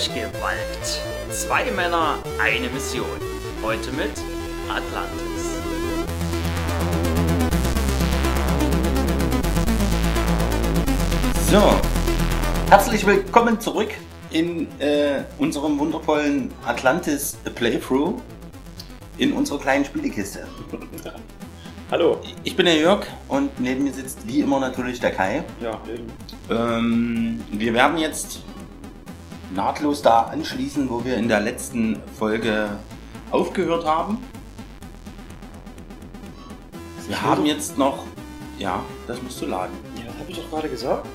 Durchgewalkt. Zwei Männer, eine Mission. Heute mit Atlantis. So, herzlich willkommen zurück in äh, unserem wundervollen Atlantis Playthrough in unserer kleinen Spielekiste. Hallo. Ich bin der Jörg und neben mir sitzt wie immer natürlich der Kai. Ja, eben. Ähm, wir werden jetzt nahtlos da anschließen, wo wir in der letzten Folge aufgehört haben. Wir haben jetzt noch, ja, das musst du laden. Ja, das habe ich doch gerade gesagt.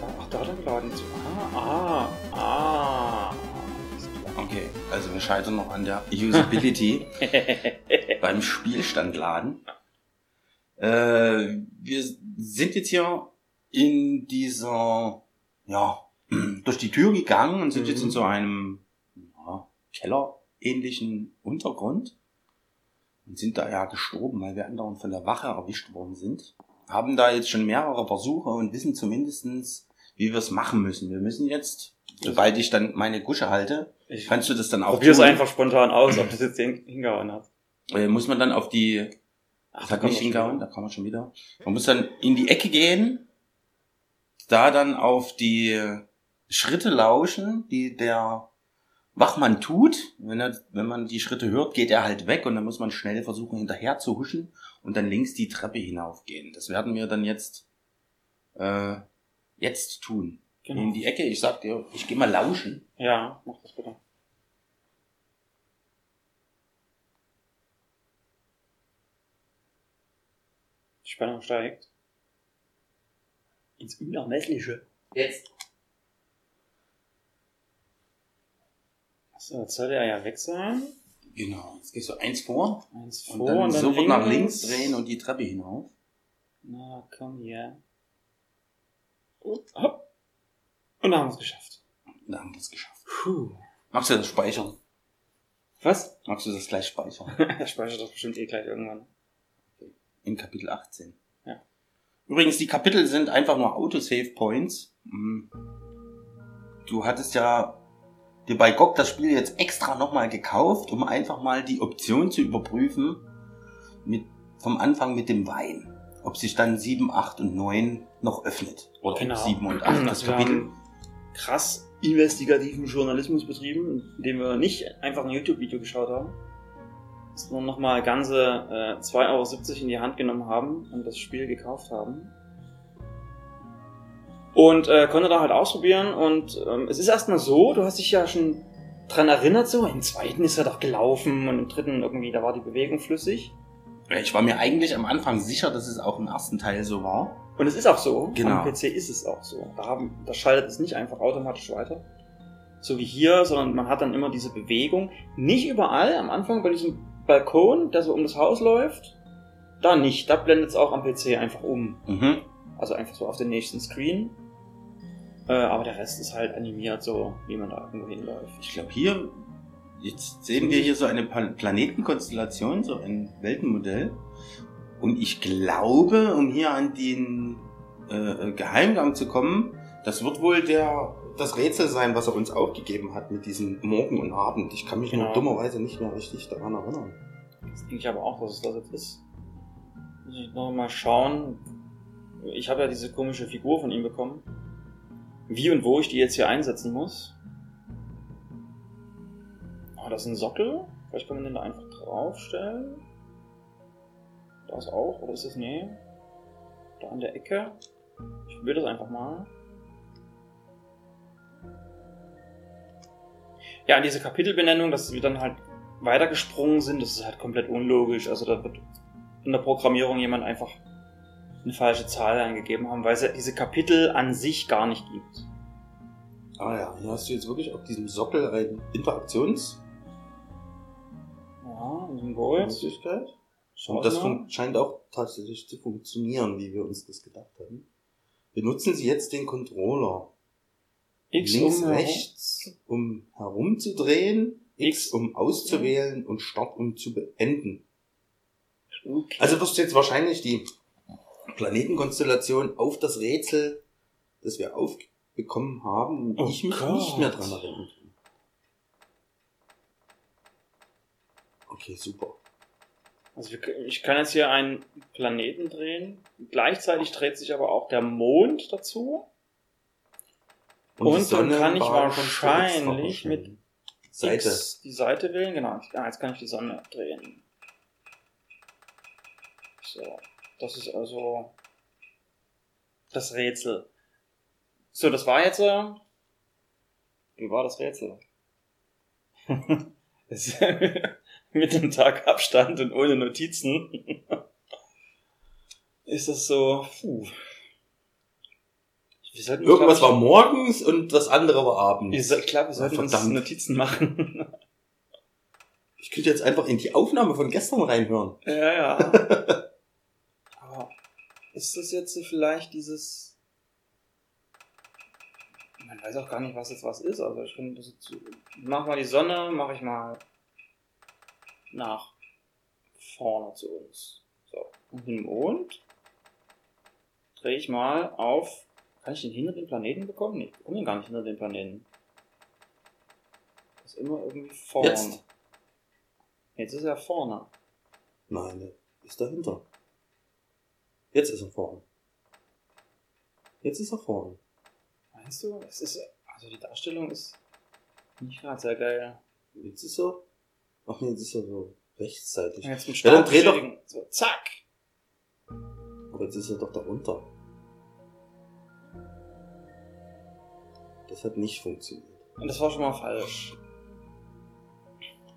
Da, ach, da hat er geladen. So, Ah, ah, ah. Okay, also wir scheitern noch an der Usability beim Spielstand laden. Äh, wir sind jetzt hier in dieser, ja, durch die Tür gegangen und sind Mhm. jetzt in so einem ja, Keller-ähnlichen Untergrund und sind da ja gestorben, weil wir andauernd von der Wache erwischt worden sind. Haben da jetzt schon mehrere Versuche und wissen zumindestens, wie wir es machen müssen. Wir müssen jetzt, sobald ich dann meine Gusche halte, Ich kannst du das dann auch probiere es einfach spontan aus, ob das jetzt hin- hingehauen hat. Äh, muss man dann auf die, Ach, hat kann nicht hingehauen, da kann man schon wieder. Man muss dann in die Ecke gehen, da dann auf die Schritte lauschen, die der Wachmann tut. Wenn, er, wenn man die Schritte hört, geht er halt weg und dann muss man schnell versuchen, hinterher zu huschen und dann links die Treppe hinaufgehen. Das werden wir dann jetzt, äh, jetzt tun. Genau. In die Ecke, ich sag dir, ich gehe mal lauschen. Ja, mach das bitte. Die Spannung steigt. Ins Unermessliche. Jetzt. So, jetzt soll er ja weg sein. Genau, jetzt gehst du eins vor. Eins Und vor dann, und dann sofort nach links drehen und die Treppe hinauf. Na, komm hier. Und, hopp. Und dann haben wir es geschafft. Da haben wir es geschafft. Puh. Magst du das speichern? Was? Magst du das gleich speichern? er speichert das bestimmt eh gleich irgendwann. In Kapitel 18. Übrigens, die Kapitel sind einfach nur Autosave Points. Mhm. Du hattest ja dir bei GOG das Spiel jetzt extra nochmal gekauft, um einfach mal die Option zu überprüfen, mit, vom Anfang mit dem Wein. Ob sich dann 7, 8 und 9 noch öffnet. Oder Genau. 7 und 8. Das Kapitel. krass investigativen Journalismus betrieben, indem wir nicht einfach ein YouTube-Video geschaut haben, sondern nochmal ganze äh, 2,70 Euro in die Hand genommen haben und das Spiel gekauft haben. Und äh, konnte da halt ausprobieren und ähm, es ist erstmal so, du hast dich ja schon dran erinnert, so im zweiten ist er doch gelaufen und im dritten irgendwie, da war die Bewegung flüssig. Ich war mir eigentlich am Anfang sicher, dass es auch im ersten Teil so war. Und es ist auch so. Genau. Am PC ist es auch so. Da, haben, da schaltet es nicht einfach automatisch weiter. So wie hier, sondern man hat dann immer diese Bewegung. Nicht überall. Am Anfang bei diesem Balkon, der so um das Haus läuft. Da nicht. Da blendet es auch am PC einfach um. Mhm. Also einfach so auf den nächsten Screen. Äh, aber der Rest ist halt animiert, so wie man da irgendwo hinläuft. Ich glaube hier, jetzt sehen wir hier so eine Planetenkonstellation, so ein Weltenmodell. Und ich glaube, um hier an den äh, Geheimgang zu kommen, das wird wohl der das Rätsel sein, was er uns aufgegeben hat mit diesem Morgen und Abend. Ich kann mich nur Genau. dummerweise nicht mehr richtig daran erinnern. Das denke ich aber auch, dass es das jetzt ist. Muss ich noch mal schauen. Ich habe ja diese komische Figur von ihm bekommen. Wie und wo ich die jetzt hier einsetzen muss. Oh, das ist ein Sockel. Vielleicht kann man den da einfach draufstellen. Das auch, oder ist das? Nee. Da an der Ecke. Ich probiere das einfach mal. Ja, an diese Kapitelbenennung, dass wir dann halt weitergesprungen sind, das ist halt komplett unlogisch. Also da wird in der Programmierung jemand einfach eine falsche Zahl eingegeben haben, weil es ja diese Kapitel an sich gar nicht gibt. Ah ja, hier hast du jetzt wirklich auf diesem Sockel eine Interaktionsmöglichkeit. Ja, ein Symbol. Und das scheint auch tatsächlich zu funktionieren, wie wir uns das gedacht haben. Benutzen Sie jetzt den Controller. X links, um rechts, um herumzudrehen, X, X. um auszuwählen und Start, um zu beenden. Okay. Also wirst du jetzt wahrscheinlich die Planetenkonstellation auf das Rätsel, das wir bekommen haben und Oh ich mich Gott. nicht mehr dran erinnern kann. Okay, super. Also ich kann jetzt hier einen Planeten drehen. Gleichzeitig dreht sich aber auch der Mond dazu. Und dann kann ich wahrscheinlich mit. Seite. X die Seite wählen. Genau. Ja, jetzt kann ich die Sonne drehen. So. Das ist also das Rätsel. So, das war jetzt. Äh, wie war das Rätsel? Mit einem Tag Abstand und ohne Notizen ist das so. Puh. Sollten, Irgendwas glaub war morgens und das andere war ich, abends. soll- ich glaube, wir sollten uns Verdammt. Notizen machen. Ich könnte jetzt einfach in die Aufnahme von gestern reinhören. Ja, ja. Aber ist das jetzt so vielleicht dieses. Man weiß auch gar nicht, was jetzt was ist. Also ich finde das jetzt. so- Mach mal die Sonne, mache ich mal nach vorne zu uns. So. Und den Mond drehe ich mal auf. Kann ich den hinter den Planeten bekommen? Ich bekomme den gar nicht hinter den Planeten. Ist immer irgendwie vorne. Jetzt? Jetzt ist er vorne. Nein, ist dahinter. Jetzt ist er vorne. Jetzt ist er vorne. Meinst du? Es ist, also die Darstellung ist nicht gerade sehr geil. Jetzt ist er. Ach nee, jetzt ist er so rechtsseitig. Jetzt mit Ja, dann dreh doch-. So, zack. Aber jetzt ist er doch darunter. Das hat nicht funktioniert. Und das war schon mal falsch.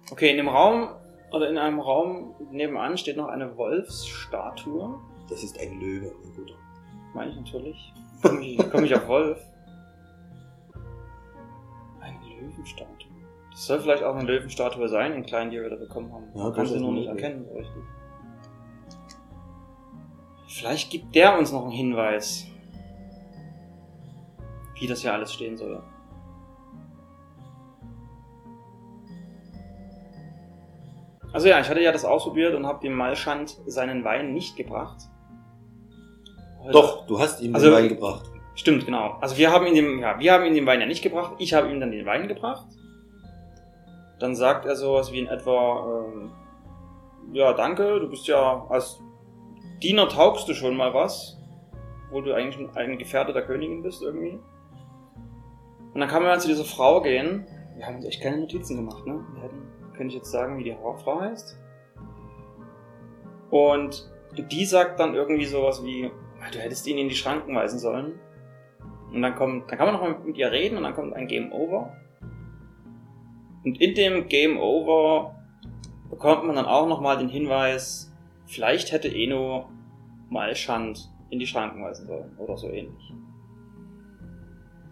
Okay, in dem Raum oder in einem Raum nebenan steht noch eine Wolfsstatue. Das ist ein Löwe, mein Guter. Meine ich natürlich. Komme ich, komm ich auf Wolf? Eine Löwenstatue. Das soll vielleicht auch eine Löwenstatue sein, in kleinen, die wir da bekommen haben. Ja, kann sie nur nicht möglich. erkennen, richtig. Vielleicht gibt der uns noch einen Hinweis, wie das hier alles stehen soll. Also ja, ich hatte ja das ausprobiert und habe dem Malschand seinen Wein nicht gebracht. Doch, du hast ihm Also- den Wein gebracht. Stimmt, genau. Also wir haben ihn dem, ja, wir haben ihm den Wein ja nicht gebracht. Ich habe ihm dann den Wein gebracht. Dann sagt er sowas wie in etwa, ähm, ja, danke, du bist ja als Diener taugst du schon mal was, wo du eigentlich ein Gefährte der Königin bist irgendwie. Und dann kann man zu dieser Frau gehen. Wir haben uns echt keine Notizen gemacht, ne? Wir hätten, könnte ich jetzt sagen, wie die Frau heißt. Und die sagt dann irgendwie sowas wie, "Ah, du hättest ihn in die Schranken weisen sollen. Und dann kommt, dann kann man noch mal mit ihr reden und dann kommt ein Game Over. Und in dem Game Over bekommt man dann auch nochmal den Hinweis, vielleicht hätte Eno Malschand in die Schranken weisen sollen oder so ähnlich.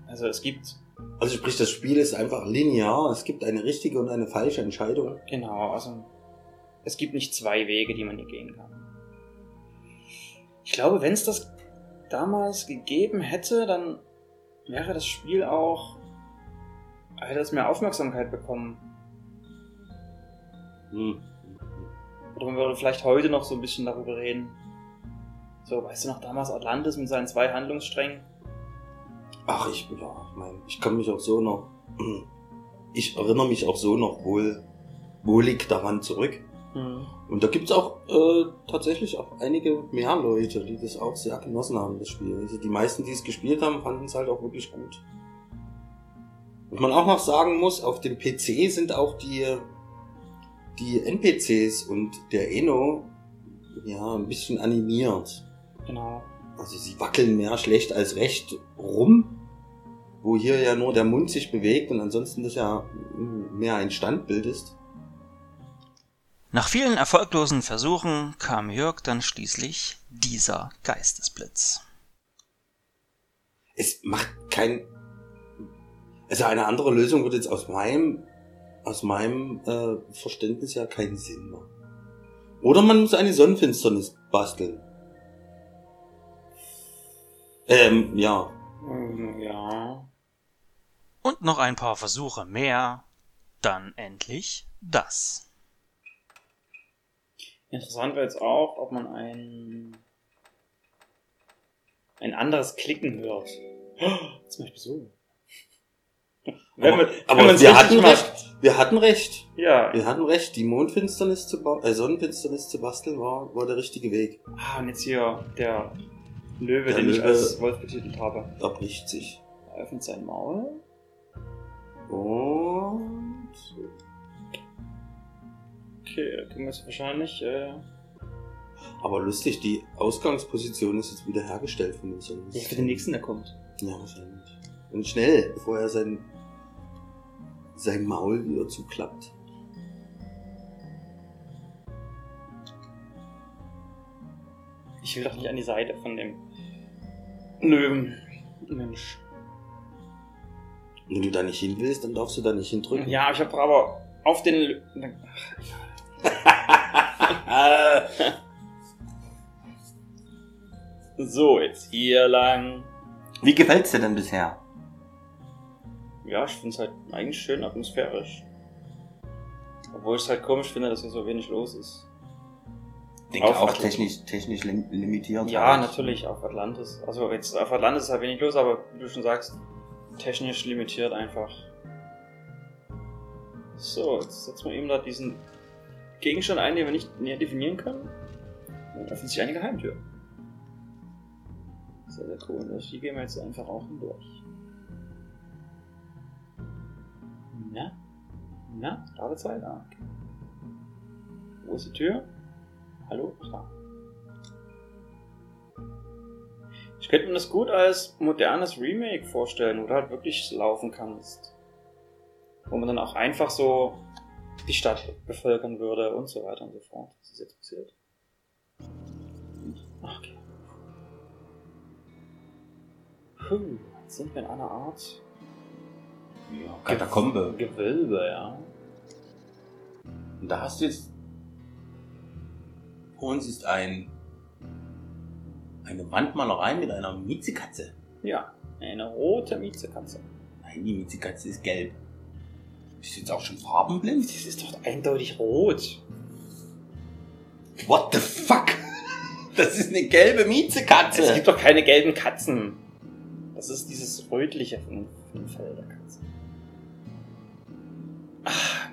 Also es gibt, Also sprich, das Spiel ist einfach linear. Es gibt eine richtige und eine falsche Entscheidung. genau, also es gibt nicht zwei Wege, die man hier gehen kann. Ich glaube, wenn es das damals gegeben hätte, dann wäre das Spiel auch, hätte es mehr Aufmerksamkeit bekommen. Hm. Oder man würde vielleicht heute noch so ein bisschen darüber reden. So, weißt du noch damals Atlantis mit seinen zwei Handlungssträngen? Ach, ich, ja, ich meine, ich kann mich auch so noch, ich erinnere mich auch so noch wohl, wohlig daran zurück. Und da gibt's auch äh, tatsächlich auch einige mehr Leute, die das auch sehr genossen haben, das Spiel. Also die meisten, die es gespielt haben, fanden es halt auch wirklich gut. Was man auch noch sagen muss, auf dem PC sind auch die, die NPCs und der Eno ja ein bisschen animiert. Genau. Also sie wackeln mehr schlecht als recht rum, wo hier ja nur der Mund sich bewegt und ansonsten das ja mehr ein Standbild ist. Nach vielen erfolglosen Versuchen kam Jörg dann schließlich dieser Geistesblitz. Es macht kein. Also eine andere Lösung würde jetzt aus meinem, aus meinem äh, Verständnis ja keinen Sinn machen. Oder man muss eine Sonnenfinsternis basteln. Ähm, ja. Ja. Und noch ein paar Versuche mehr, dann endlich das. Interessant wäre jetzt auch, ob man ein, ein anderes Klicken hört. Zum Beispiel so. Aber, aber wenn man's wir hatten macht. recht. Wir hatten recht. Ja. Wir hatten recht. Die Mondfinsternis zu äh, Sonnenfinsternis zu basteln war, war der richtige Weg. Ah, und jetzt hier der Löwe, Der den ich Löwe. als Wolf betitelt habe. Da bricht sich. Er öffnet sein Maul. Und. Okay, wir jetzt wahrscheinlich. Äh, Aber lustig, die Ausgangsposition ist jetzt wieder hergestellt von dem Song. ja, für den nächsten, der kommt. Ja, wahrscheinlich. Und schnell, bevor er sein, sein Maul wieder zuklappt. Ich will doch nicht an die Seite von dem Löwen. Mensch. Wenn du da nicht hin willst, dann darfst du da nicht hindrücken. Ja, ich habe aber auf den. Lö so, jetzt hier lang. Wie gefällt's dir denn bisher? Ja, ich finde es halt eigentlich schön atmosphärisch. Obwohl ich es halt komisch finde, dass hier so wenig los ist. Ich denke Auf auch Atlantis. technisch, technisch lim limitiert. Ja, halt. natürlich, auf Atlantis. Also jetzt auf Atlantis ist halt wenig los, aber wie du schon sagst, technisch limitiert einfach. So, jetzt setzen wir eben da diesen Gegenstand ein, den wir nicht näher definieren können. Und öffnet sich eine Geheimtür. Sehr, sehr cool. Durch die gehen wir jetzt einfach auch hindurch. Na? Na? Ladezeit? Ah, okay. Wo ist die Tür? Hallo? Da. Ich könnte mir das gut als modernes Remake vorstellen, wo du halt wirklich laufen kannst. Wo man dann auch einfach so die Stadt bevölkern würde und so weiter und so fort. Was ist jetzt passiert? Okay. Puh, jetzt sind wir in einer Art Ja, Katakombe. Gewölbe, ja. Und da hast du jetzt. Uns ist ein. Eine Wandmalerei mit einer Miezekatze. Ja, eine rote Miezekatze. Nein, die Miezekatze ist gelb. Ist jetzt auch schon farbenblind? Das ist doch eindeutig rot. What the fuck? Das ist eine gelbe Miezekatze. Es gibt doch keine gelben Katzen. Das ist dieses rötliche von von dem Fell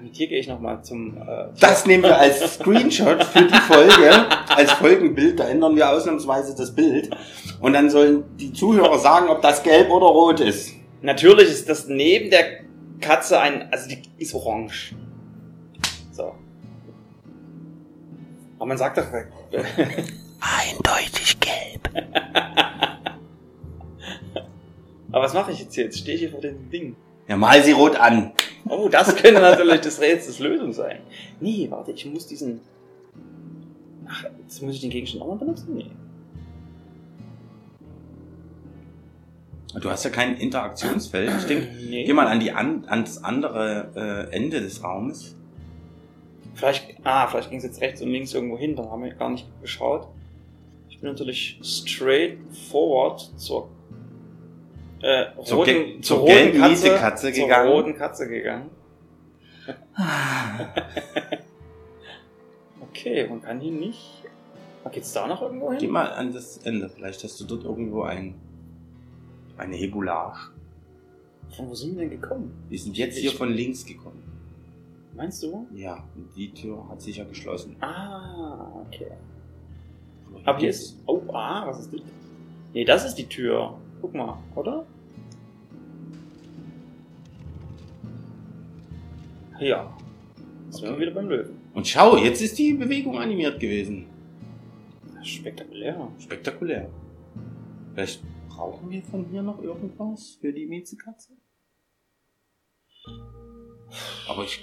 mit hier gehe ich nochmal zum. Äh, Das nehmen wir als Screenshot für die Folge, als Folgenbild. Da ändern wir ausnahmsweise das Bild. Und dann sollen die Zuhörer sagen, ob das gelb oder rot ist. Natürlich ist das neben der Katze ein. Also die ist orange. So. Aber man sagt doch. Eindeutig gelb. Aber was mache ich jetzt hier? Jetzt stehe ich hier vor dem Ding. Ja, mal sie rot an. Oh, das könnte natürlich des Rätsels Lösung sein. Nee, warte, ich muss diesen. Ach, jetzt muss ich den Gegenstand auch mal benutzen? Nee. Du hast ja kein Interaktionsfeld. Ich denke, nee. geh mal an die an, ans andere äh, Ende des Raumes. Vielleicht, ah, vielleicht ging es jetzt rechts und links irgendwo hin, dann haben wir gar nicht geschaut. Ich bin natürlich straight forward zur, äh, Zur roten, ge- zur zur roten gelben Katze, Mietekatze zur gegangen. roten Katze gegangen. Okay, man kann hier nicht. Ah, Geht's da noch irgendwo hin? Geh mal an das Ende. Vielleicht hast du dort irgendwo ein, eine Hebulage. Von wo sind wir denn gekommen? Wir sind jetzt hier von links gekommen. Meinst du? Ja, und die Tür hat sich ja geschlossen. Ah, okay. Aber hier ist. Oh, ah, was ist das? Nee, das ist die Tür. Guck mal, oder? Ja. Jetzt sind wir wieder beim Löwen. Und schau, jetzt ist die Bewegung animiert gewesen. Spektakulär. Spektakulär. Vielleicht brauchen wir von hier noch irgendwas für die Miezekatze? Aber ich.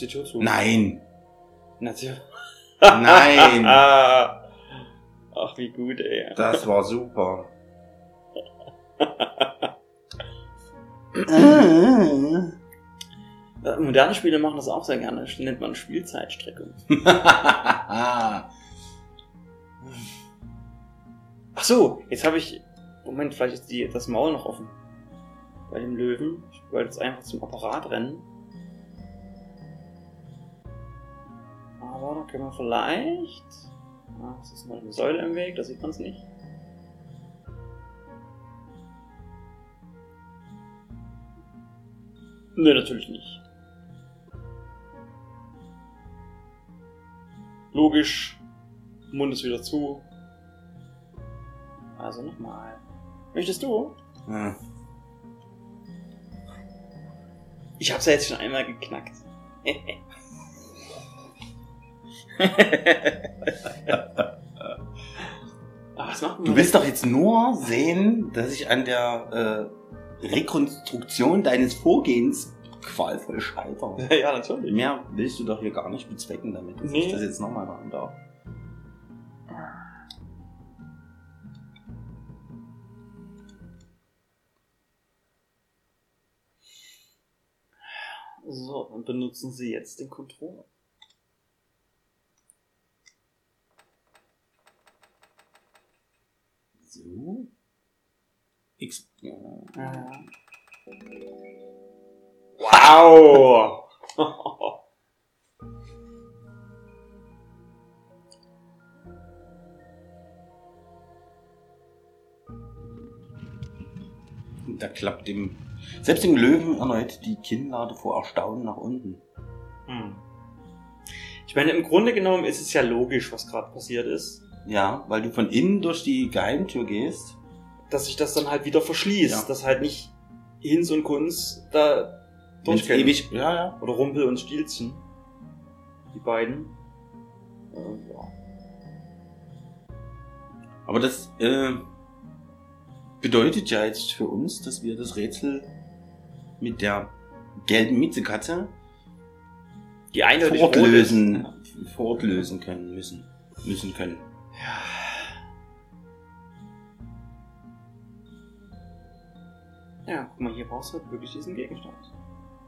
Die Tür zu? Nein! Natürlich. Nein! Ach, wie gut, ey. Das war super. Äh, Moderne Spiele machen das auch sehr gerne. Das nennt man Spielzeitstreckung. Ach so, jetzt habe ich. Moment, vielleicht ist die, das Maul noch offen. Bei dem Löwen. Ich wollte jetzt einfach zum Apparat rennen. Aber da können wir vielleicht. Ah, es ist noch eine Säule im Weg, da sieht man es nicht. Nee, natürlich nicht. Logisch. Mund ist wieder zu. Also nochmal. Möchtest du? Ja. Ich hab's ja jetzt schon einmal geknackt. Ah, was machen wir Du willst doch jetzt nur sehen, dass ich an der äh, Rekonstruktion deines Vorgehens qualvoll scheitere. Ja, natürlich. Mehr willst du doch hier gar nicht bezwecken damit, dass Nee. ich das jetzt nochmal machen darf. So, dann benutzen Sie jetzt den Controller. So. X. Ja. Wow! Da klappt dem, selbst dem Löwen erneut die Kinnlade vor Erstaunen nach unten. Hm. Ich meine, im Grunde genommen ist es ja logisch, was gerade passiert ist, Ja, weil du von innen durch die Geheimtür gehst. dass sich das dann halt wieder verschließt, Ja. dass halt nicht Hinz und Kunz da durchgehen. ewig, ja, ja. Oder Rumpel und Stielchen. Die beiden. Und, ja. Aber das äh, bedeutet ja jetzt für uns, dass wir das Rätsel mit der gelben Miezekatze Die eindeutig fortlösen, fortlösen können müssen. Müssen können. Ja, guck mal, hier brauchst du halt wirklich diesen Gegenstand.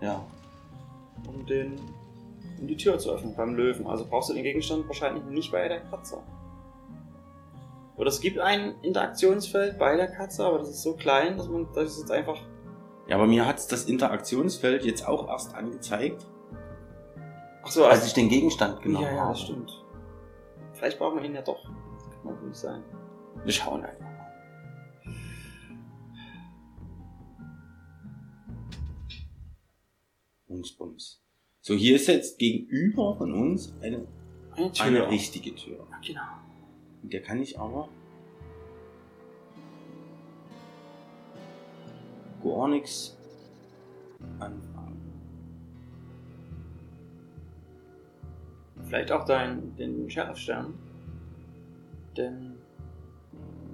Ja. Um den. um die Tür zu öffnen beim Löwen. Also brauchst du den Gegenstand wahrscheinlich nicht bei der Katze. Oder es gibt ein Interaktionsfeld bei der Katze, aber das ist so klein, dass man das jetzt einfach. Ja, aber mir hat's das Interaktionsfeld jetzt auch erst angezeigt, Ach so, als ich den Gegenstand genommen Ja, ja, habe. das stimmt. Vielleicht brauchen wir ihn ja doch. Das kann natürlich sein. Wir schauen einfach Bums. So, hier ist jetzt gegenüber von uns eine, Eine Tür. eine richtige Tür. Ja, Genau. Mit der kann ich aber gar nichts anfangen. Vielleicht auch dein, den Sheriffstern. Denn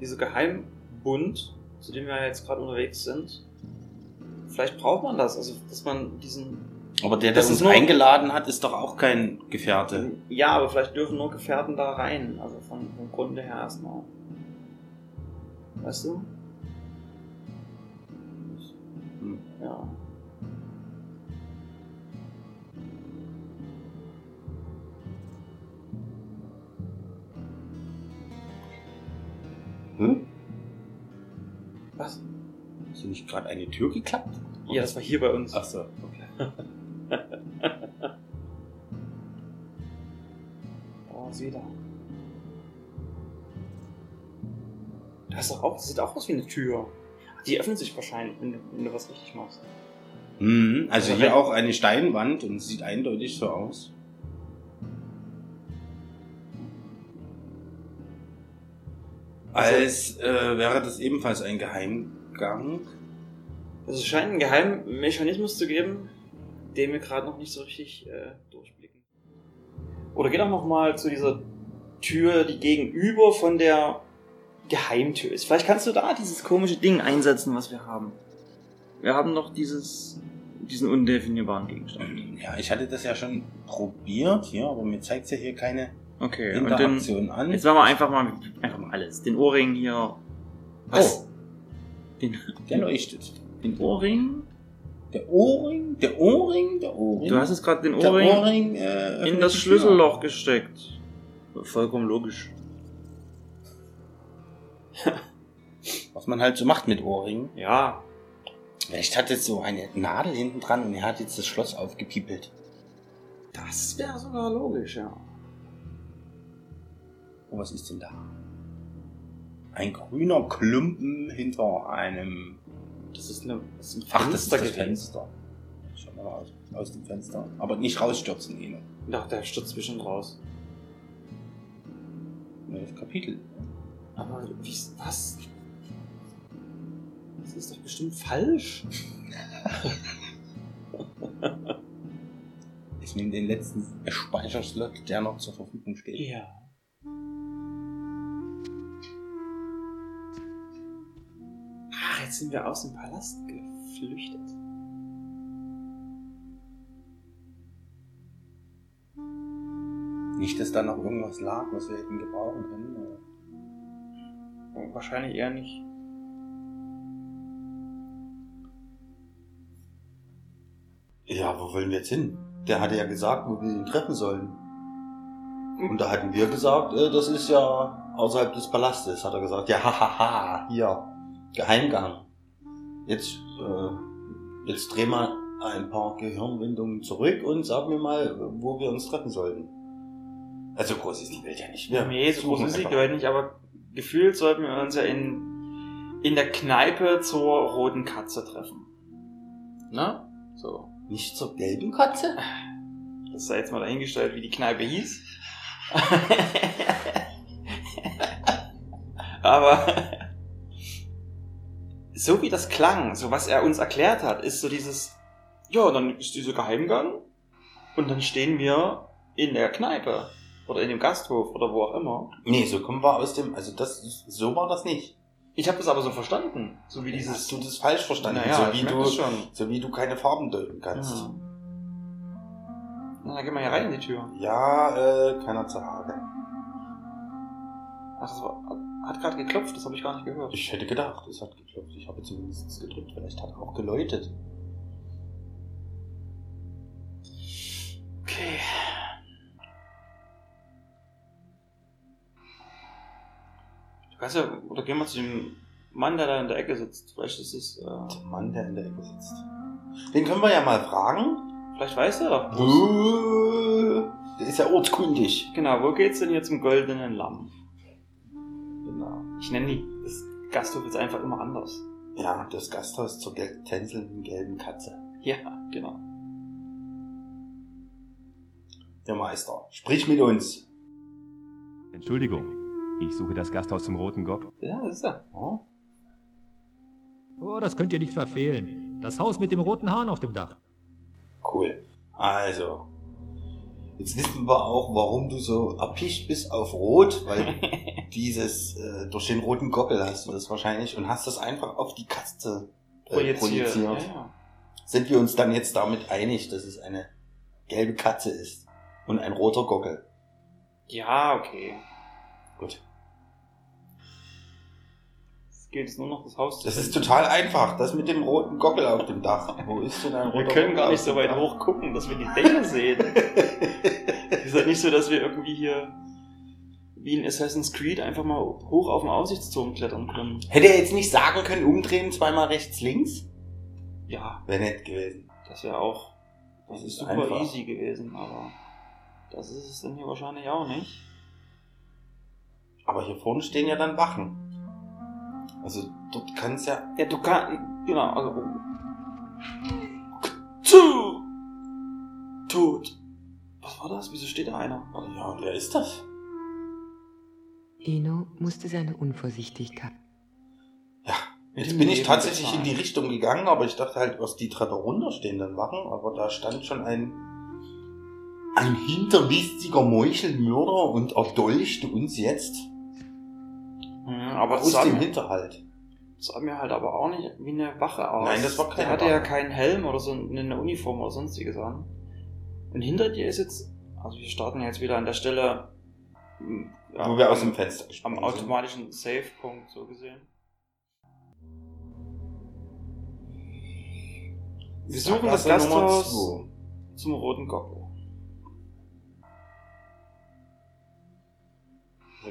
dieser Geheimbund, zu dem wir jetzt gerade unterwegs sind, vielleicht braucht man das. Also, dass man diesen. Aber der, der Das uns eingeladen hat, ist doch auch kein Gefährte. Ja, aber vielleicht dürfen nur Gefährten da rein. Also von, vom Grunde her erstmal. Weißt du? Hm. Ja. Hm? Was? Hast du nicht gerade eine Tür geklappt? Ja, das war hier bei uns. Ach so, okay. Das auch, das sieht auch aus wie eine Tür. Die öffnet sich wahrscheinlich, wenn du, wenn du was richtig machst. Mhm, also Aber hier auch eine Steinwand und sieht eindeutig so aus. Als äh, wäre das ebenfalls ein Geheimgang. Also es scheint einen geheimen Mechanismus zu geben, den wir gerade noch nicht so richtig äh, durchblicken. Oder geh doch noch mal zu dieser Tür, die gegenüber von der Geheimtür ist. Vielleicht kannst du da dieses komische Ding einsetzen, was wir haben. Wir haben noch dieses, diesen undefinierbaren Gegenstand. Ja, ich hatte das ja schon probiert hier, aber mir zeigt ja hier keine Okay, Interaktion an. jetzt machen wir einfach mal, einfach mal alles. Den Ohrring hier. Was? Den, Der leuchtet. den Ohrring? Der Ohrring, der Ohrring, der Ohrring. Du hast jetzt gerade den Ohrring Ohrring äh, in das. Schlüsselloch gesteckt. Vollkommen logisch. Was man halt so macht mit Ohrringen. Ja, Vielleicht hat jetzt so eine Nadel hinten dran und er hat jetzt das Schloss aufgepiepelt. das wäre sogar logisch, ja. Oh, was ist denn da? Ein grüner Klumpen hinter einem. Das ist, eine, das ist ein Ach, das ist das gewesen. Fenster. Schau mal aus, aus dem Fenster. Aber nicht rausstürzen, Eno. Doch, der stürzt bestimmt raus. Neues Kapitel. Aber wie, was? Das ist doch bestimmt falsch. Ich nehme den letzten Speicherslot, der noch zur Verfügung steht. Ja. Ach, jetzt sind wir aus dem Palast geflüchtet. Nicht, dass da noch irgendwas lag, was wir hätten gebrauchen können. oder? Wahrscheinlich eher nicht. Ja, wo wollen wir jetzt hin? Der hatte ja gesagt, wo wir ihn treffen sollen. Und da hatten wir gesagt, äh, das ist ja außerhalb des Palastes, hat er gesagt. Ja, hahaha, hier, Geheimgang. Jetzt, äh, jetzt dreh mal ein paar Gehirnwindungen zurück und sag mir mal, wo wir uns treffen sollten. Also groß ist die Welt ja nicht. Wir nee, so groß ist sie einfach. gehört nicht, aber gefühlt sollten wir uns ja in, in der Kneipe zur roten Katze treffen. Na? So. Nicht zur gelben Katze? Das sei jetzt mal dahingestellt, wie die Kneipe hieß. Aber so wie das klang, so was er uns erklärt hat, ist so dieses, ja, dann ist dieser Geheimgang und dann stehen wir in der Kneipe oder in dem Gasthof oder wo auch immer. Nee, so kommen wir aus dem, also das, so war das nicht. Ich habe das aber so verstanden, so wie dieses. Hast du das falsch verstanden? Naja, so, wie du, so wie du keine Farben deuten kannst. Ja. Na, dann gehen wir hier rein in die Tür. Ja, äh, keiner zur Hage. Ach, das war, hat gerade geklopft, das habe ich gar nicht gehört. Ich hätte gedacht, es hat geklopft. Ich habe zumindest gedrückt. Vielleicht hat er auch geläutet. Okay. Kannst ja, oder gehen wir zu dem Mann, der da in der Ecke sitzt. Vielleicht ist es, äh, Der Mann, der in der Ecke sitzt. Den können wir ja mal fragen. vielleicht weiß er doch. Wo? Der ist ja ortskundig. Genau, wo geht's denn hier zum goldenen Lamm? Genau. Ich nenne die, das Gasthof jetzt einfach immer anders. Ja, das Gasthaus zur gel tänzelnden gelben Katze. Ja, genau. Der Meister. Sprich mit uns. Entschuldigung, ich suche das Gasthaus zum Roten Gob. Ja, das ist er. Oh. Oh, das könnt ihr nicht verfehlen. Das Haus mit dem roten Hahn auf dem Dach. Cool. Also. Jetzt wissen wir auch, warum du so erpicht bist auf Rot, weil dieses, äh, durch den roten Gockel hast du das wahrscheinlich und hast das einfach auf die Katze äh, Projiziert. projiziert. Ja, ja. Sind wir uns dann jetzt damit einig, dass es eine gelbe Katze ist und ein roter Gockel? ja, okay. Gut. Gilt es nur noch, das Haus zu Das ist finden. total einfach, das mit dem roten Gockel auf dem Dach. Wo ist denn ein roter Wir können Gockel gar nicht so weit hoch gucken, dass wir die Dächer sehen. Ist halt nicht so, dass wir irgendwie hier wie in Assassin's Creed einfach mal hoch auf den Aussichtsturm klettern können. Hätte er jetzt nicht sagen können, umdrehen, zweimal rechts, links? Ja, Wäre nett gewesen. das wäre auch Das ist super einfach. easy gewesen, aber das ist es dann hier wahrscheinlich auch nicht. Aber hier vorne stehen ja dann Wachen. Also dort kann es ja. Ja, du kannst, genau, also. Zu! Tot. Was war das? Wieso steht da einer? Warte, Ja, wer ist das? Eno musste seine Unvorsichtigkeit. Ja. Jetzt bin ich tatsächlich in die Richtung gegangen, aber ich dachte halt, aus die Treppe runter stehen dann Wachen, aber da stand schon ein ein hinterlistiger Meuchelmörder und erdolchte uns jetzt aber das aus sah, dem mir, Hinterhalt. sah mir halt aber auch nicht wie eine Wache aus. Nein, das war keine Der hatte ja Wache. keinen Helm oder so eine Uniform oder sonstiges an. Und hinter dir ist jetzt, also wir starten jetzt wieder an der Stelle, m, ja, wo wir aus dem Fenster am automatischen Save-Punkt so gesehen. Wir suchen das Gasthaus zum Roten Gockel.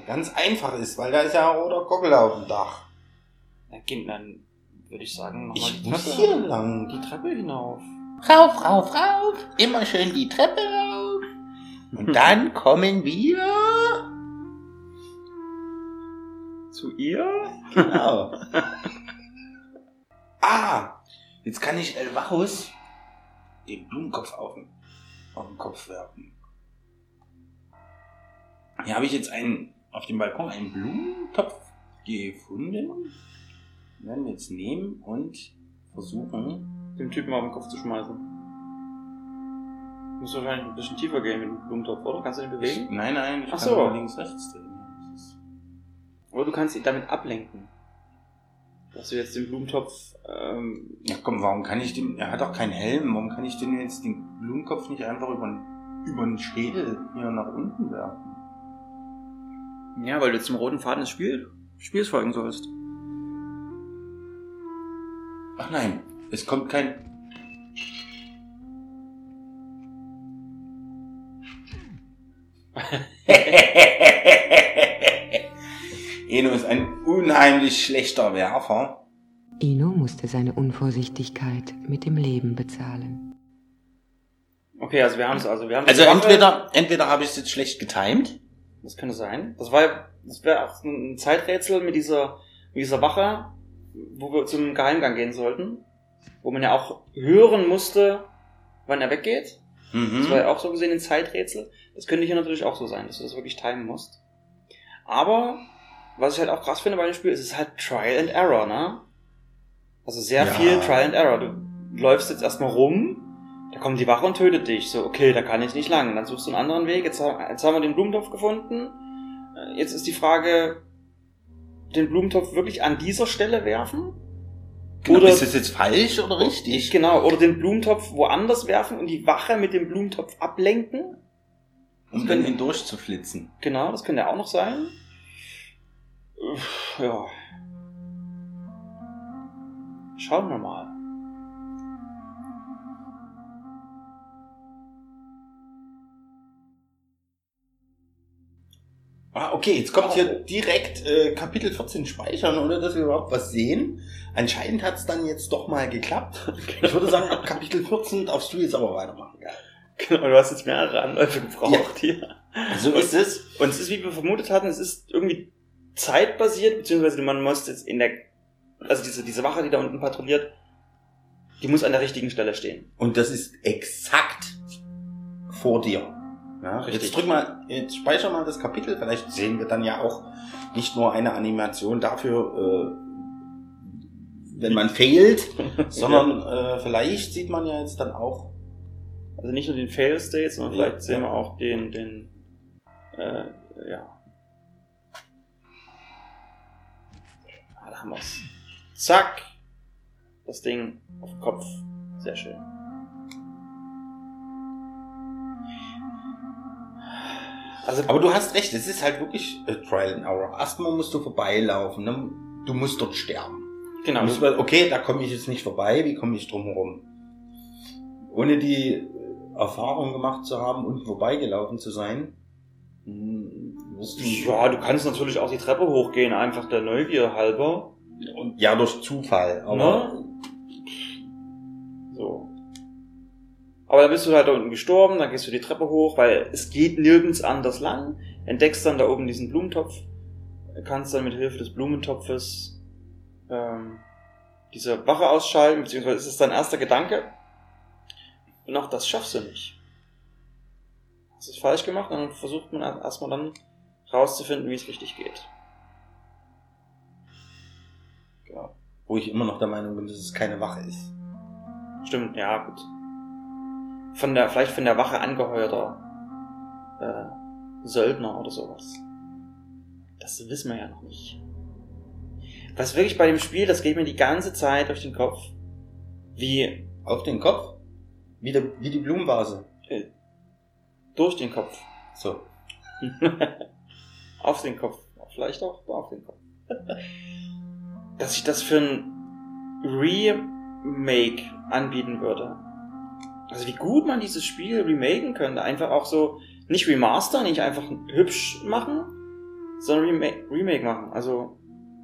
Ganz einfach ist, weil da ist ja ein roter Gockel auf dem Dach. Na, Kind, dann würde ich sagen, nochmal Ich die muss Treppe, hier lang. die Treppe hinauf. Rauf, rauf, rauf. Immer schön die Treppe rauf. Und dann kommen wir. Zu ihr? Genau. ah, jetzt kann ich El Vajos den Blumenkopf auf den, auf den Kopf werfen. Hier habe ich jetzt einen, auf dem Balkon einen Blumentopf gefunden. Den werden wir jetzt nehmen und versuchen. Dem Typen auf den Kopf zu schmeißen. Muss wahrscheinlich ein bisschen tiefer gehen mit dem Blumentopf, oder? Kannst du den bewegen? Nein, nein, ich Ach kann so. nur links, rechts drehen. Oder du kannst ihn damit ablenken. Dass du jetzt den Blumentopf, ähm, Ja komm, warum kann ich den, er hat auch keinen Helm, warum kann ich den jetzt den Blumenkopf nicht einfach über den, über den Schädel hier nach unten werfen? Ja, weil du jetzt dem roten Faden des Spiel, Spiels folgen sollst. Ach nein, es kommt kein. Eno ist ein unheimlich schlechter Werfer. Eno musste seine Unvorsichtigkeit mit dem Leben bezahlen. Okay, also wir haben es, also wir haben Also entweder, entweder habe ich es jetzt schlecht getimed. Das könnte sein. Das war, ja- das wäre auch ein Zeiträtsel mit dieser, mit dieser Wache, wo wir zum Geheimgang gehen sollten. Wo man ja auch hören musste, wann er weggeht. Das war Mhm. ja auch so gesehen ein Zeiträtsel. Das könnte hier natürlich auch so sein, dass du das wirklich timen musst. Aber, was ich halt auch krass finde bei dem Spiel, ist es halt Trial and Error, ne? Also sehr Ja. viel Trial and Error. Du läufst jetzt erstmal rum, da kommt die Wache und tötet dich. So, okay, da kann ich nicht lang. Dann suchst du einen anderen Weg. Jetzt, jetzt haben wir den Blumentopf gefunden. Äh, Jetzt ist die Frage, den Blumentopf wirklich an dieser Stelle werfen? Genau, Oder- ist das jetzt falsch oder Ich, richtig? genau, oder den Blumentopf woanders werfen und die Wache mit dem Blumentopf ablenken. Um dann hindurch zu flitzen. Genau, das könnte auch noch sein. Ja. Schauen wir mal. Ah, okay, jetzt kommt hier direkt äh, Kapitel 14 speichern, ohne dass wir überhaupt was sehen. Anscheinend hat es dann jetzt doch mal geklappt. Ich würde sagen, ab Kapitel 14 darfst du jetzt aber weitermachen. Genau, du hast jetzt mehrere Anläufe gebraucht hier. So ist es. Und es ist, wie wir vermutet hatten, es ist irgendwie zeitbasiert, beziehungsweise man muss jetzt in der, also diese, diese Wache, die da unten patrouilliert, die muss an der richtigen Stelle stehen. Und das ist exakt vor dir. Ja, Richtig. jetzt drück mal, jetzt speicher mal das Kapitel. Vielleicht sehen wir dann ja auch nicht nur eine Animation dafür, äh, wenn man fehlt, sondern äh, vielleicht sieht man ja jetzt dann auch. Also nicht nur den Fail State, sondern Ja, vielleicht sehen ja. wir auch den, den, äh, ja. Ah, da haben wir's. Zack! Das Ding auf Kopf. Sehr schön. Also, Aber du hast recht, es ist halt wirklich äh, Trial and Error. Erstmal musst du vorbeilaufen, ne? du musst dort sterben. genau. Du musst okay, da komme ich jetzt nicht vorbei, wie komme ich drum herum? Ohne die äh, Erfahrung gemacht zu haben und vorbeigelaufen zu sein, hm, wirst du Ja, du kannst natürlich auch die Treppe hochgehen, einfach der Neugier halber. und ja durch Zufall, aber Ne? Aber dann bist du halt da unten gestorben, dann gehst du die Treppe hoch, weil es geht nirgends anders lang. Entdeckst dann da oben diesen Blumentopf, kannst dann mit Hilfe des Blumentopfes ähm, diese Wache ausschalten, beziehungsweise ist es dein erster Gedanke. Und auch das schaffst du nicht. Hast es falsch gemacht, und dann versucht man erstmal dann rauszufinden, wie es richtig geht. ja, wo ich immer noch der Meinung bin, dass es keine Wache ist. Stimmt, ja, gut. Von der, vielleicht von der Wache angeheuerter äh, Söldner oder sowas. Das wissen wir ja noch nicht. Was wirklich bei dem Spiel, das geht mir die ganze Zeit durch den Kopf. Wie Auf den Kopf? Wie, der, wie die Blumenvase. äh, durch den Kopf. So. auf den Kopf. Vielleicht auch auf den Kopf. Dass ich das für ein Remake anbieten würde. Also wie gut man dieses Spiel remaken könnte. Einfach auch so, nicht remaster, nicht einfach hübsch machen, sondern Remake, Remake machen. Also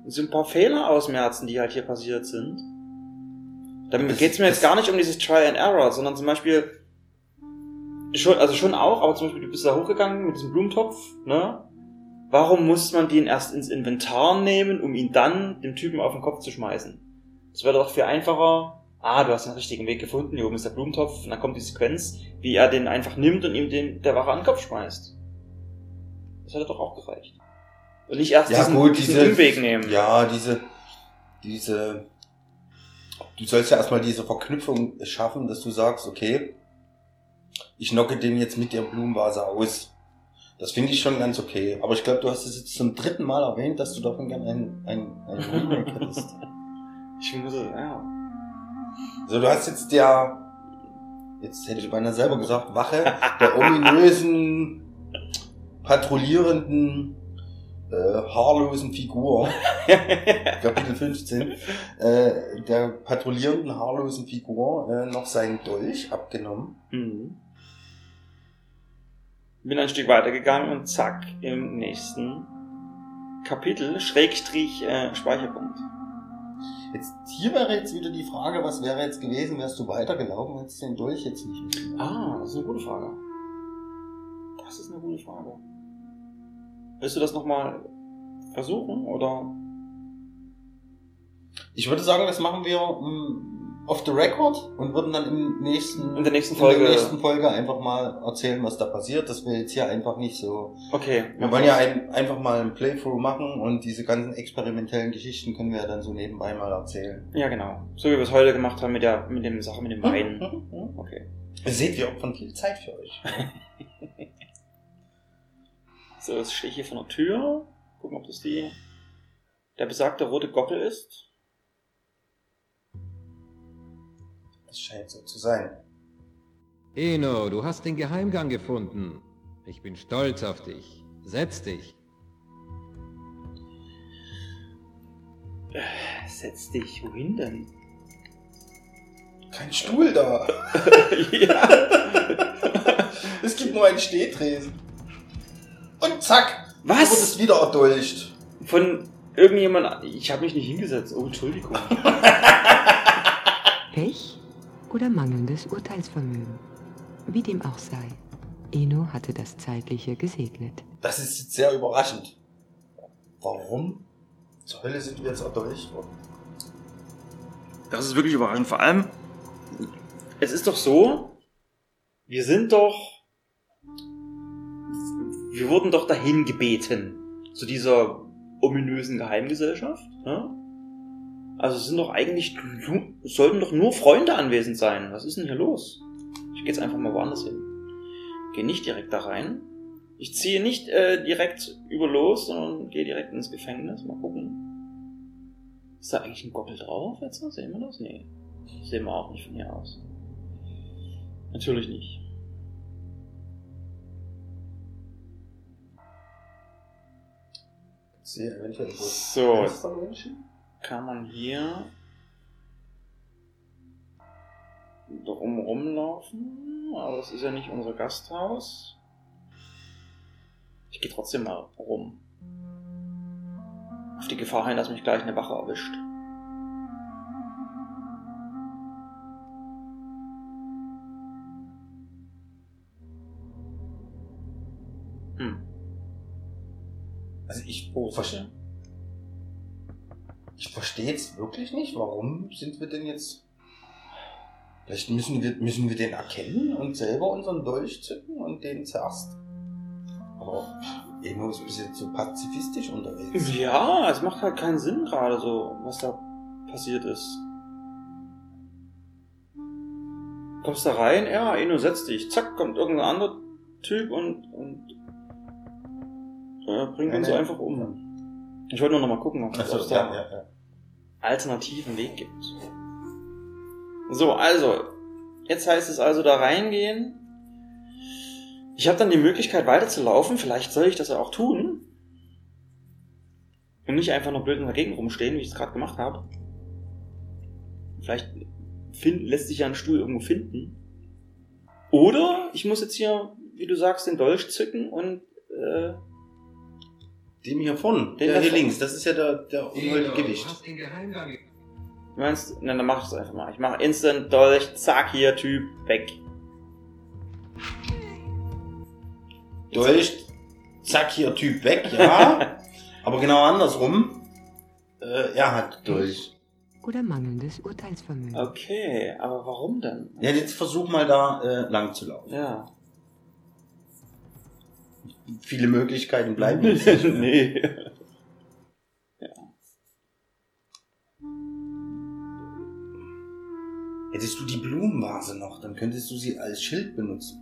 so ein paar Fehler ausmerzen, die halt hier passiert sind. Damit Das- geht's mir jetzt gar nicht um dieses Try and Error, sondern zum Beispiel schon, also schon auch, aber zum Beispiel du bist da hochgegangen mit diesem Blumentopf, ne? Warum muss man den erst ins Inventar nehmen, um ihn dann dem Typen auf den Kopf zu schmeißen? Das wäre doch viel einfacher, ah, du hast den richtigen Weg gefunden, hier oben ist der Blumentopf, und dann kommt die Sequenz, wie er den einfach nimmt und ihm den, der Wache an den Kopf schmeißt. Das hätte doch auch gereicht. Und nicht erst Ja, diesen, gut, diesen diese- Umweg nehmen. Ja, diese, diese, du sollst ja erstmal diese Verknüpfung schaffen, dass du sagst, okay, ich knocke den jetzt mit der Blumenvase aus. Das finde ich schon ganz okay. Aber ich glaube, du hast es jetzt zum dritten Mal erwähnt, dass du davon gerne ein, ein, ein Remake hättest. Ich muss, ja. So, du hast jetzt der, jetzt hätte ich beinahe selber gesagt, Wache, der ominösen, patrouillierenden, äh, haarlosen Figur, Kapitel 15, äh, der patrouillierenden, haarlosen Figur äh, noch seinen Dolch abgenommen. Mhm. Bin ein Stück weitergegangen und zack, im nächsten Kapitel, Schrägstrich, äh, Speicherpunkt. Jetzt, hier wäre jetzt wieder die Frage, was wäre jetzt gewesen, wärst du weitergelaufen, hättest du den Dolch jetzt nicht mitgenommen. Ah, das ist eine gute Frage. Das ist eine gute Frage. Willst du das nochmal versuchen, oder? Ich würde sagen, das machen wir mm, off the record und würden dann im nächsten, In der nächsten in Folge- der nächsten Folge einfach mal erzählen, was da passiert. Das wir jetzt hier einfach nicht so. Okay. Wir wollen ja ein, einfach mal ein Playthrough machen und diese ganzen experimentellen Geschichten können wir ja dann so nebenbei mal erzählen. Ja, genau. So wie wir es heute gemacht haben mit der, mit dem Sache mit dem Wein. Mhm. Okay. Ihr seht, wir opfern viel Zeit für euch. So, jetzt stehe ich hier vor der Tür. Gucken, ob das die, der besagte rote Gockel ist. Das scheint so zu sein. Eno, du hast den Geheimgang gefunden. Ich bin stolz auf dich. Setz dich. Setz dich, wohin denn? Kein Stuhl da. ja. Es gibt nur einen Stehtresen. Und zack. Du Was? wurdest wieder erdolcht. Von irgendjemand. Ich habe mich nicht hingesetzt. Oh, Entschuldigung. Pech oder mangelndes Urteilsvermögen. Wie dem auch sei. Eno hatte das Zeitliche gesegnet. Das ist jetzt sehr überraschend. Warum zur Hölle sind wir jetzt erdolcht worden? Das ist wirklich überraschend. Vor allem, es ist doch so, wir sind doch, wir wurden doch dahin gebeten zu dieser ominösen Geheimgesellschaft. Ne? Also es sind doch eigentlich, sollten doch nur Freunde anwesend sein. Was ist denn hier los? Ich gehe jetzt einfach mal woanders hin. Gehe nicht direkt da rein. Ich ziehe nicht äh, direkt über los, sondern gehe direkt ins Gefängnis. Mal gucken. Ist da eigentlich ein Gockel drauf jetzt? Sehen wir das? Nee. Das sehen wir auch nicht von hier aus. Natürlich nicht. Ich sehe eventuell So. Kann man hier drum rumlaufen, aber das ist ja nicht unser Gasthaus. Ich gehe trotzdem mal rum. Auf die Gefahr hin, dass mich gleich eine Wache erwischt. Hm. Also ich, Oh, verstehe. Ich verstehe jetzt wirklich nicht, warum sind wir denn jetzt. Vielleicht müssen wir, müssen wir den erkennen und selber unseren Dolch zücken und den zuerst. Aber Emo ist ein bisschen zu pazifistisch unterwegs. Ja, es macht halt keinen Sinn gerade so, was da passiert ist. Kommst da rein, ja, Eno, setz dich. Zack, kommt irgendein anderer Typ und, und äh, bringt Nee, uns nee. einfach um. Ich wollte nur noch mal gucken, ob es da ja, ja, ja. Alternativen Weg gibt. So, also, jetzt heißt es also da reingehen. Ich habe dann die Möglichkeit weiterzulaufen, vielleicht soll ich das ja auch tun. Und nicht einfach nur blöd in der Gegend rumstehen, wie ich es gerade gemacht habe. Vielleicht find, lässt sich ja ein Stuhl irgendwo finden. Oder ich muss jetzt hier, wie du sagst, den Dolch zücken und äh, Dem hier vorne, Den der da hier links, das ist ja der, der ungeheuerte Gewicht. Du meinst, na, dann mach es einfach mal. Ich mache Instant Dolch, zack, hier, Typ, weg. Dolch, zack, hier Typ weg, ja. Aber genau andersrum. Äh, er hat Dolch. oder mangelndes Urteilsvermögen. Okay, aber warum denn? Ja, jetzt versuch mal da äh, lang zu laufen. Ja. Viele Möglichkeiten bleiben nicht. nee. Hättest du die Blumenvase noch, dann könntest du sie als Schild benutzen.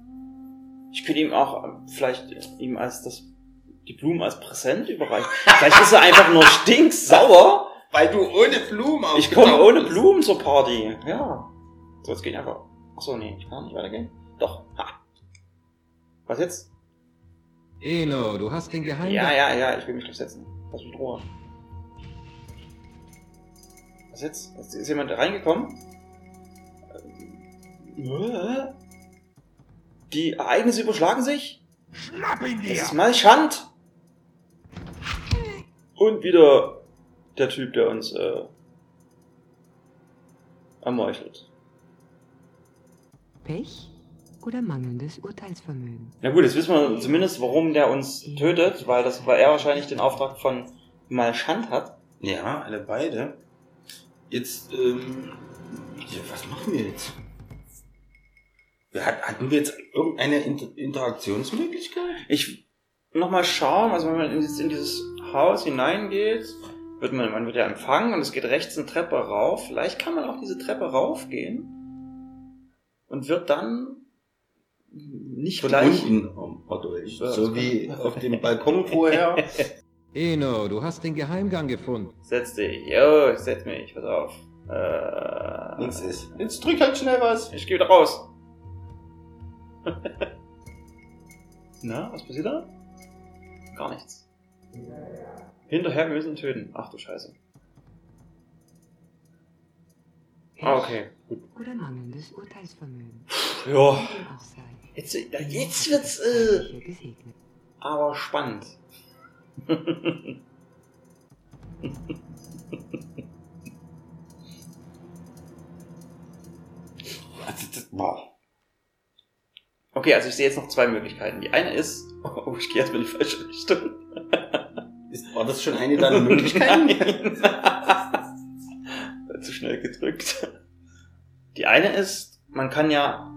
Ich könnte ihm auch vielleicht ihm als das die Blumen als Präsent überreichen. Vielleicht ist er einfach nur stinksauer. Weil du ohne Blumen Ich komme ohne Blumen zur Party. Ja. So, jetzt geht einfach. Achso, nee, ich kann nicht weitergehen. Doch. Ha. Was jetzt? Eno, du hast den Geheimgang... Ja, ja, ja, ich will mich durchsetzen. Lass mich in Ruhe. Was jetzt? Ist ist jemand reingekommen? Die Ereignisse überschlagen sich? Schnapp ihn Das ist mal Schand! Und wieder der Typ, der uns äh, ermeuchelt. Pech oder mangelndes Urteilsvermögen. Na gut, jetzt wissen wir zumindest, warum der uns tötet, weil das, weil er wahrscheinlich den Auftrag von Malschand hat. Ja, alle beide. Jetzt, ähm, was machen wir jetzt? Wir hat, hatten wir jetzt irgendeine Inter Interaktionsmöglichkeit? Ich nochmal schauen, also wenn man jetzt in dieses Haus hineingeht, wird man, man wird ja empfangen und es geht rechts eine Treppe rauf. Vielleicht kann man auch diese Treppe raufgehen und wird dann nicht Von gleich. unten Durch. So wie auf dem Balkon vorher. Eno, du hast den Geheimgang gefunden. Setz dich. Jo, ich setz mich. Pass auf. Äh, Nichts ist. Jetzt drück halt schnell was. Ich gehe wieder raus. Na, was passiert da? Gar nichts. Hinterher, wir müssen ihn töten. Ach du Scheiße. Ah, okay. Gut. oder mangelndes Urteilsvermögen. Ja. Jetzt, jetzt wird's äh, aber spannend. Also. Okay, also ich sehe jetzt noch zwei Möglichkeiten. Die eine ist, oh, ich gehe jetzt mal in die falsche Richtung. Ist, war das schon eine deiner Möglichkeiten? Zu schnell gedrückt. Die eine ist, man kann ja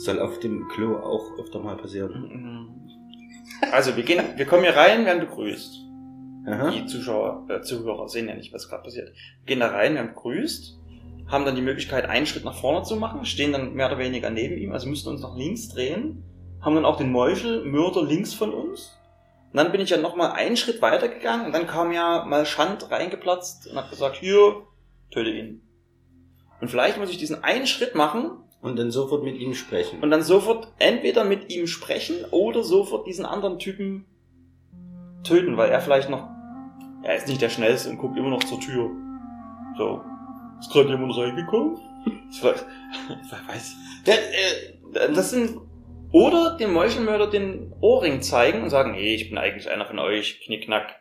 Soll auf dem Klo auch öfter mal passieren. Also, wir gehen, wir kommen hier rein, werden begrüßt. Aha. Die Zuschauer, äh, Zuhörer sehen ja nicht, was gerade passiert. Wir gehen da rein, werden begrüßt, haben dann die Möglichkeit, einen Schritt nach vorne zu machen, stehen dann mehr oder weniger neben ihm, also müssten uns nach links drehen, haben dann auch den Meuchelmörder links von uns. Und dann bin ich ja nochmal einen Schritt weiter gegangen und dann kam ja mal Schand reingeplatzt und hat gesagt, hier, töte ihn. Und vielleicht muss ich diesen einen Schritt machen Und dann sofort mit ihm sprechen. und dann sofort entweder mit ihm sprechen oder sofort diesen anderen Typen töten, weil er vielleicht noch, er ist nicht der Schnellste und guckt immer noch zur Tür. So. Ist gerade jemand reingekommen? Wer weiß. Der, äh, das sind, oder dem Meuchelmörder den Ohrring zeigen und sagen, nee, ich bin eigentlich einer von euch, knickknack.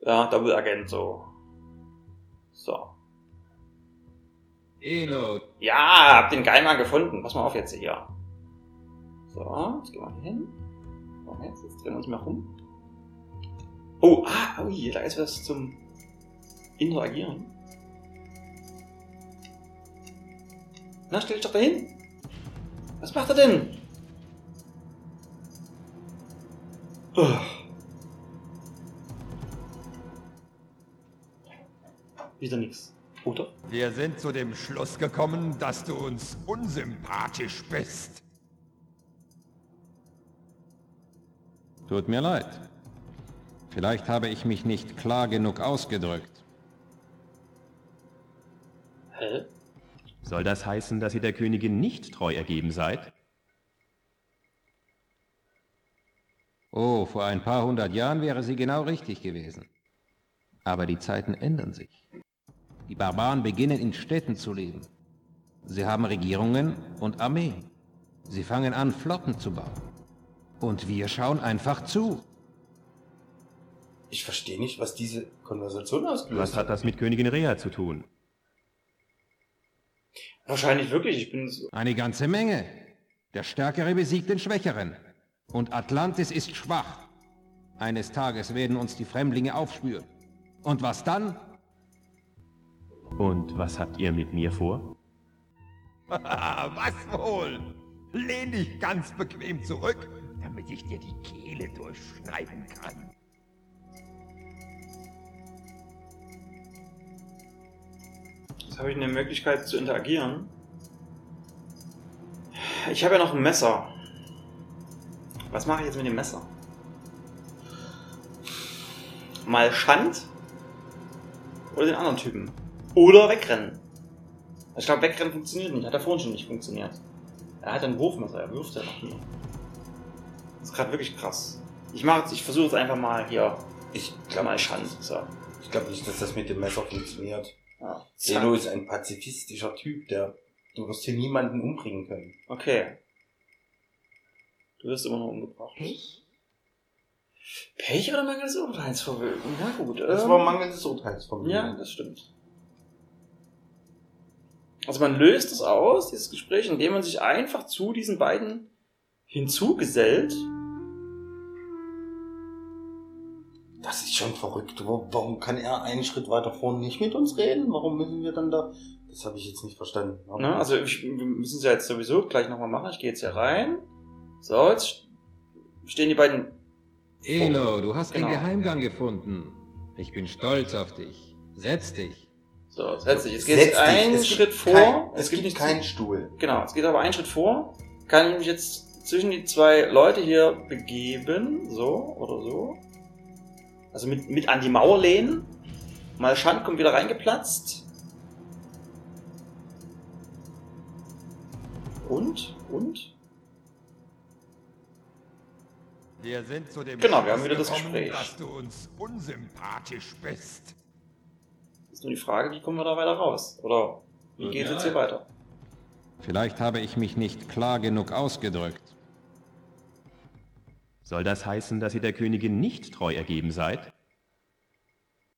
Ja, Double Agent, so. So. Eno, Ja, hab den Geheimgang gefunden. Pass mal auf jetzt hier. So, jetzt gehen wir hier hin. So, jetzt, jetzt drehen wir uns mal rum. Oh, ah, ui, da ist was zum Interagieren. Na, stell dich doch dahin. Was macht er denn? Oh. Wieder nix. Oder? Wir sind zu dem Schluss gekommen, dass du uns unsympathisch bist. tut mir leid. Vielleicht habe ich mich nicht klar genug ausgedrückt. Hä? Soll das heißen, dass ihr der Königin nicht treu ergeben seid? Oh, vor ein paar hundert Jahren wäre sie genau richtig gewesen. Aber die Zeiten ändern sich. Die Barbaren beginnen in Städten zu leben. Sie haben Regierungen und Armeen. Sie fangen an, Flotten zu bauen. Und wir schauen einfach zu. Ich verstehe nicht, was diese Konversation ausgelöst Was hat das mit Königin Rea zu tun? Wahrscheinlich wirklich, ich bin so. Eine ganze Menge. Der Stärkere besiegt den Schwächeren. Und Atlantis ist schwach. Eines Tages werden uns die Fremdlinge aufspüren. Und was dann? Und was habt ihr mit mir vor? Was wohl? Lehn dich ganz bequem zurück, damit ich dir die Kehle durchschneiden kann. Jetzt habe ich eine Möglichkeit zu interagieren. Ich habe ja noch ein Messer. Was mache ich jetzt mit dem Messer? Mal Schand oder den anderen Typen. Oder wegrennen. Ich glaube, wegrennen funktioniert nicht. Hat er vorhin schon nicht funktioniert. Er hat ein Wurfmesser, er wirft ja noch nie. Das ist gerade wirklich krass. Ich mache jetzt, ich versuche jetzt einfach mal hier. Ich glaube mal Schand. So. ich glaub nicht, dass das mit dem Messer funktioniert. Ja. Zeno ist ein pazifistischer Typ, der du wirst hier niemanden umbringen können. Okay. Du wirst immer noch umgebracht. Pech? Pech oder mangelndes Urteilsvermögen? Ja gut. Das ähm, war mangelndes Urteilsvermögen. Ja, das stimmt. Also man löst es aus, dieses Gespräch, indem man sich einfach zu diesen beiden hinzugesellt. Das ist schon verrückt. Wa- Warum kann er einen Schritt weiter vorne nicht mit uns reden? Warum müssen wir dann da? Das habe ich jetzt nicht verstanden. Ne? Also ich, wir müssen es ja jetzt sowieso gleich nochmal machen. Ich gehe jetzt hier rein. So, jetzt stehen die beiden. Eno, du hast Genau. den Geheimgang gefunden. Ich bin stolz auf dich. Setz dich. So, setz dich. Jetzt geht Setz es dich. einen Es gibt Schritt vor. Kein, es, gibt, nicht keinen Stuhl. Genau, es geht aber einen Schritt vor. Kann ich mich jetzt zwischen die zwei Leute hier begeben, so oder so. Also mit, mit an die Mauer lehnen. Mal Schand kommt wieder reingeplatzt. Und? Und? Wir sind zu dem Genau, wir haben wieder das gekommen, Gespräch. dass du uns unsympathisch bist. Ist nur die Frage, wie kommen wir da weiter raus? Oder wie geht es jetzt hier weiter? Vielleicht habe ich mich nicht klar genug ausgedrückt. Soll das heißen, dass ihr der Königin nicht treu ergeben seid?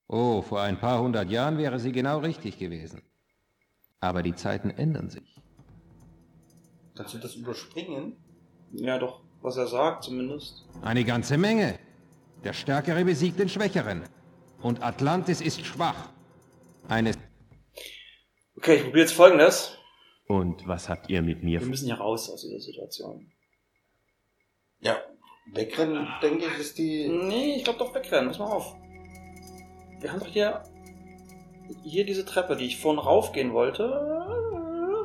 Oh, vor ein paar hundert Jahren wäre sie genau richtig gewesen. Aber die Zeiten ändern sich. Kannst du das überspringen? Ja, doch, was er sagt zumindest. Eine ganze Menge. Der Stärkere besiegt den Schwächeren. Und Atlantis ist schwach. Eine Okay, ich probiere jetzt folgendes. Und was habt ihr mit mir Wir vor? müssen hier raus aus dieser Situation. Ja. Wegrennen, denke ich, ist die. Nee, ich glaube doch wegrennen. Pass mal auf. Wir haben doch hier, hier diese Treppe, die ich vorhin raufgehen wollte.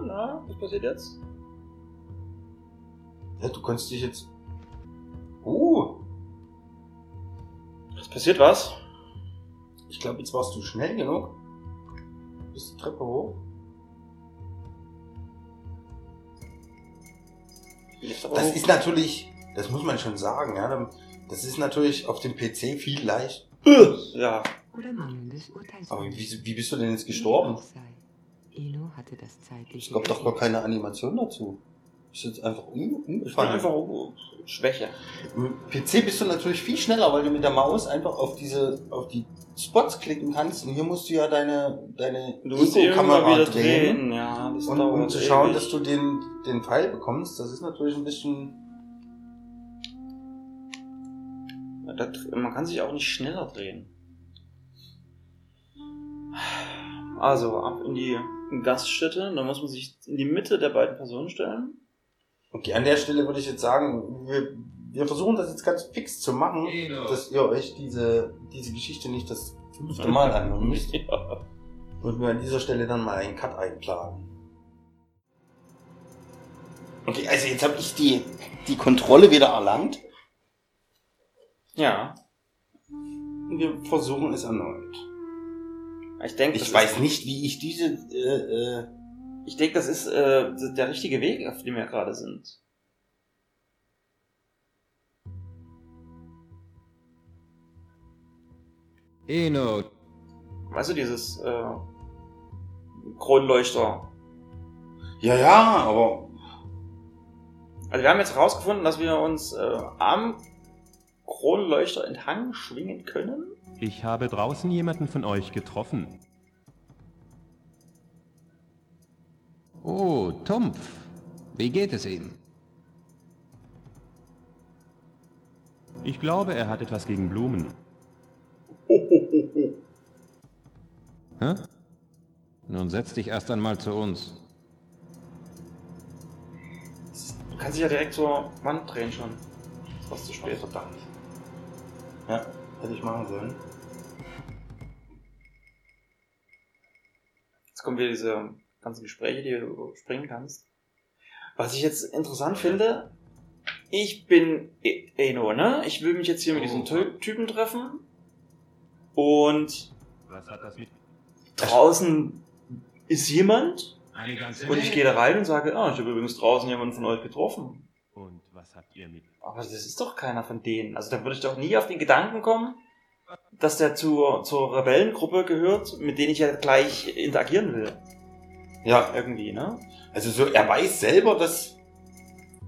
Na, was passiert jetzt? Ja, du kannst dich jetzt. Oh, Es passiert was. ich glaube, jetzt warst du schnell genug. Bist die Treppe hoch. Das ist natürlich, das muss man schon sagen, ja. Das ist natürlich auf dem PC viel leicht. Ja, Aber wie, wie bist du denn jetzt gestorben? Es gab doch gar keine Animation dazu. Ist jetzt einfach um, umgefallen. einfach oh, Schwäche. Im PC bist du natürlich viel schneller, weil du mit der Maus einfach auf diese, auf die Spots klicken kannst. Und hier musst du ja deine, deine Ego-Kamera wieder drehen. Ja, das Und um zu schauen, ewig. dass du den, den Pfeil bekommst, das ist natürlich ein bisschen. Man kann sich auch nicht schneller drehen. Also, ab in die Gaststätte. Da muss man sich in die Mitte der beiden Personen stellen. Okay, an der Stelle würde ich jetzt sagen, wir, wir versuchen das jetzt ganz fix zu machen, Elo. dass ihr euch diese, diese Geschichte nicht das fünfte Mal anhören müsst. Ja. Würden wir an dieser Stelle dann mal einen Cut einplanen. Okay, also jetzt habe ich die, die Kontrolle wieder erlangt. ja. Und wir versuchen es erneut. Ich denke, Ich weiß nicht, wie ich diese. Äh, äh, Ich denke, das ist äh, der richtige Weg, auf dem wir gerade sind. Eno, Weißt du, dieses äh, Kronleuchter. ja, ja, aber Also wir haben jetzt herausgefunden, dass wir uns äh, am Kronleuchter entlang schwingen können. Ich habe draußen jemanden von euch getroffen. Oh, Tumpf. Wie geht es ihm? Ich glaube, er hat etwas gegen Blumen. Hä? Nun setz dich erst einmal zu uns. Du kannst dich ja direkt zur Wand drehen schon. Ist was zu spät. Verdammt. Ja, hätte ich machen sollen. Jetzt kommen wieder diese ganzen Gespräche, die du springen kannst. Was ich jetzt interessant finde, ich bin E- Eno, ne? Ich will mich jetzt hier mit Oh. diesem Ty Typen treffen. Und Was hat das mit... draußen ist jemand. Und ich gehe da rein und sage, ah, ich habe übrigens draußen jemanden von euch getroffen. Und was habt ihr mit... Aber das ist doch keiner von denen. Also da würde ich doch nie auf den Gedanken kommen, dass der zur, zur Rebellengruppe gehört, mit denen ich ja gleich interagieren will. Ja, Irgendwie, ne? also so, er weiß selber, dass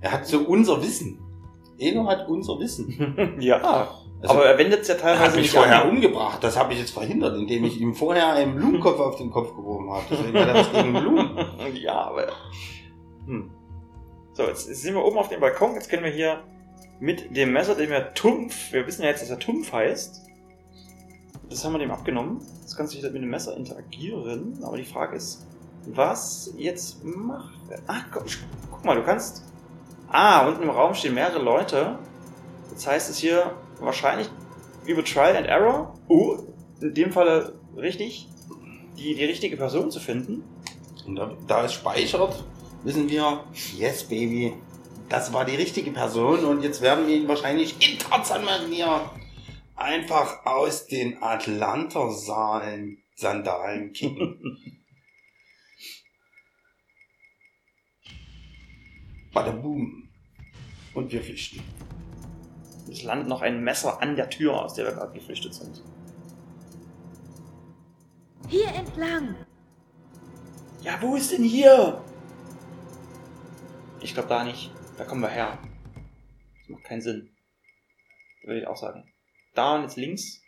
er hat so unser Wissen. Eno hat unser Wissen. ja. Also, aber er wendet es ja er hat teilweise mich nicht vorher an. umgebracht. Das habe ich jetzt verhindert, indem ich ihm vorher einen Blumenkopf auf den Kopf geworfen habe. Deswegen hat er was gegen Blumen. ja, aber. Hm. So, jetzt sind wir oben auf dem Balkon. Jetzt können wir hier mit dem Messer, dem wir Tumpf, wir wissen ja jetzt, dass er Tumpf heißt. Das haben wir dem abgenommen. Jetzt kannst du wieder mit dem Messer interagieren. Aber die Frage ist, was jetzt macht? Ah, guck, guck mal, du kannst. Ah, unten im Raum stehen mehrere Leute. Jetzt heißt es hier wahrscheinlich über Trial and Error. Uh, in dem Falle richtig, die, die richtige Person zu finden. Und da, da es speichert, wissen wir, yes, Baby, das war die richtige Person und jetzt werden wir ihn wahrscheinlich in Tarzan Manier einfach aus den Atlanter-Salen Sandalen kicken. Badaboom. Und wir flüchten. Es landet noch ein Messer an der Tür, aus der wir gerade geflüchtet sind. Hier entlang. Ja, wo ist denn hier? Ich glaube da nicht. Da kommen wir her. Das macht keinen Sinn. Würde ich auch sagen. Da und jetzt links.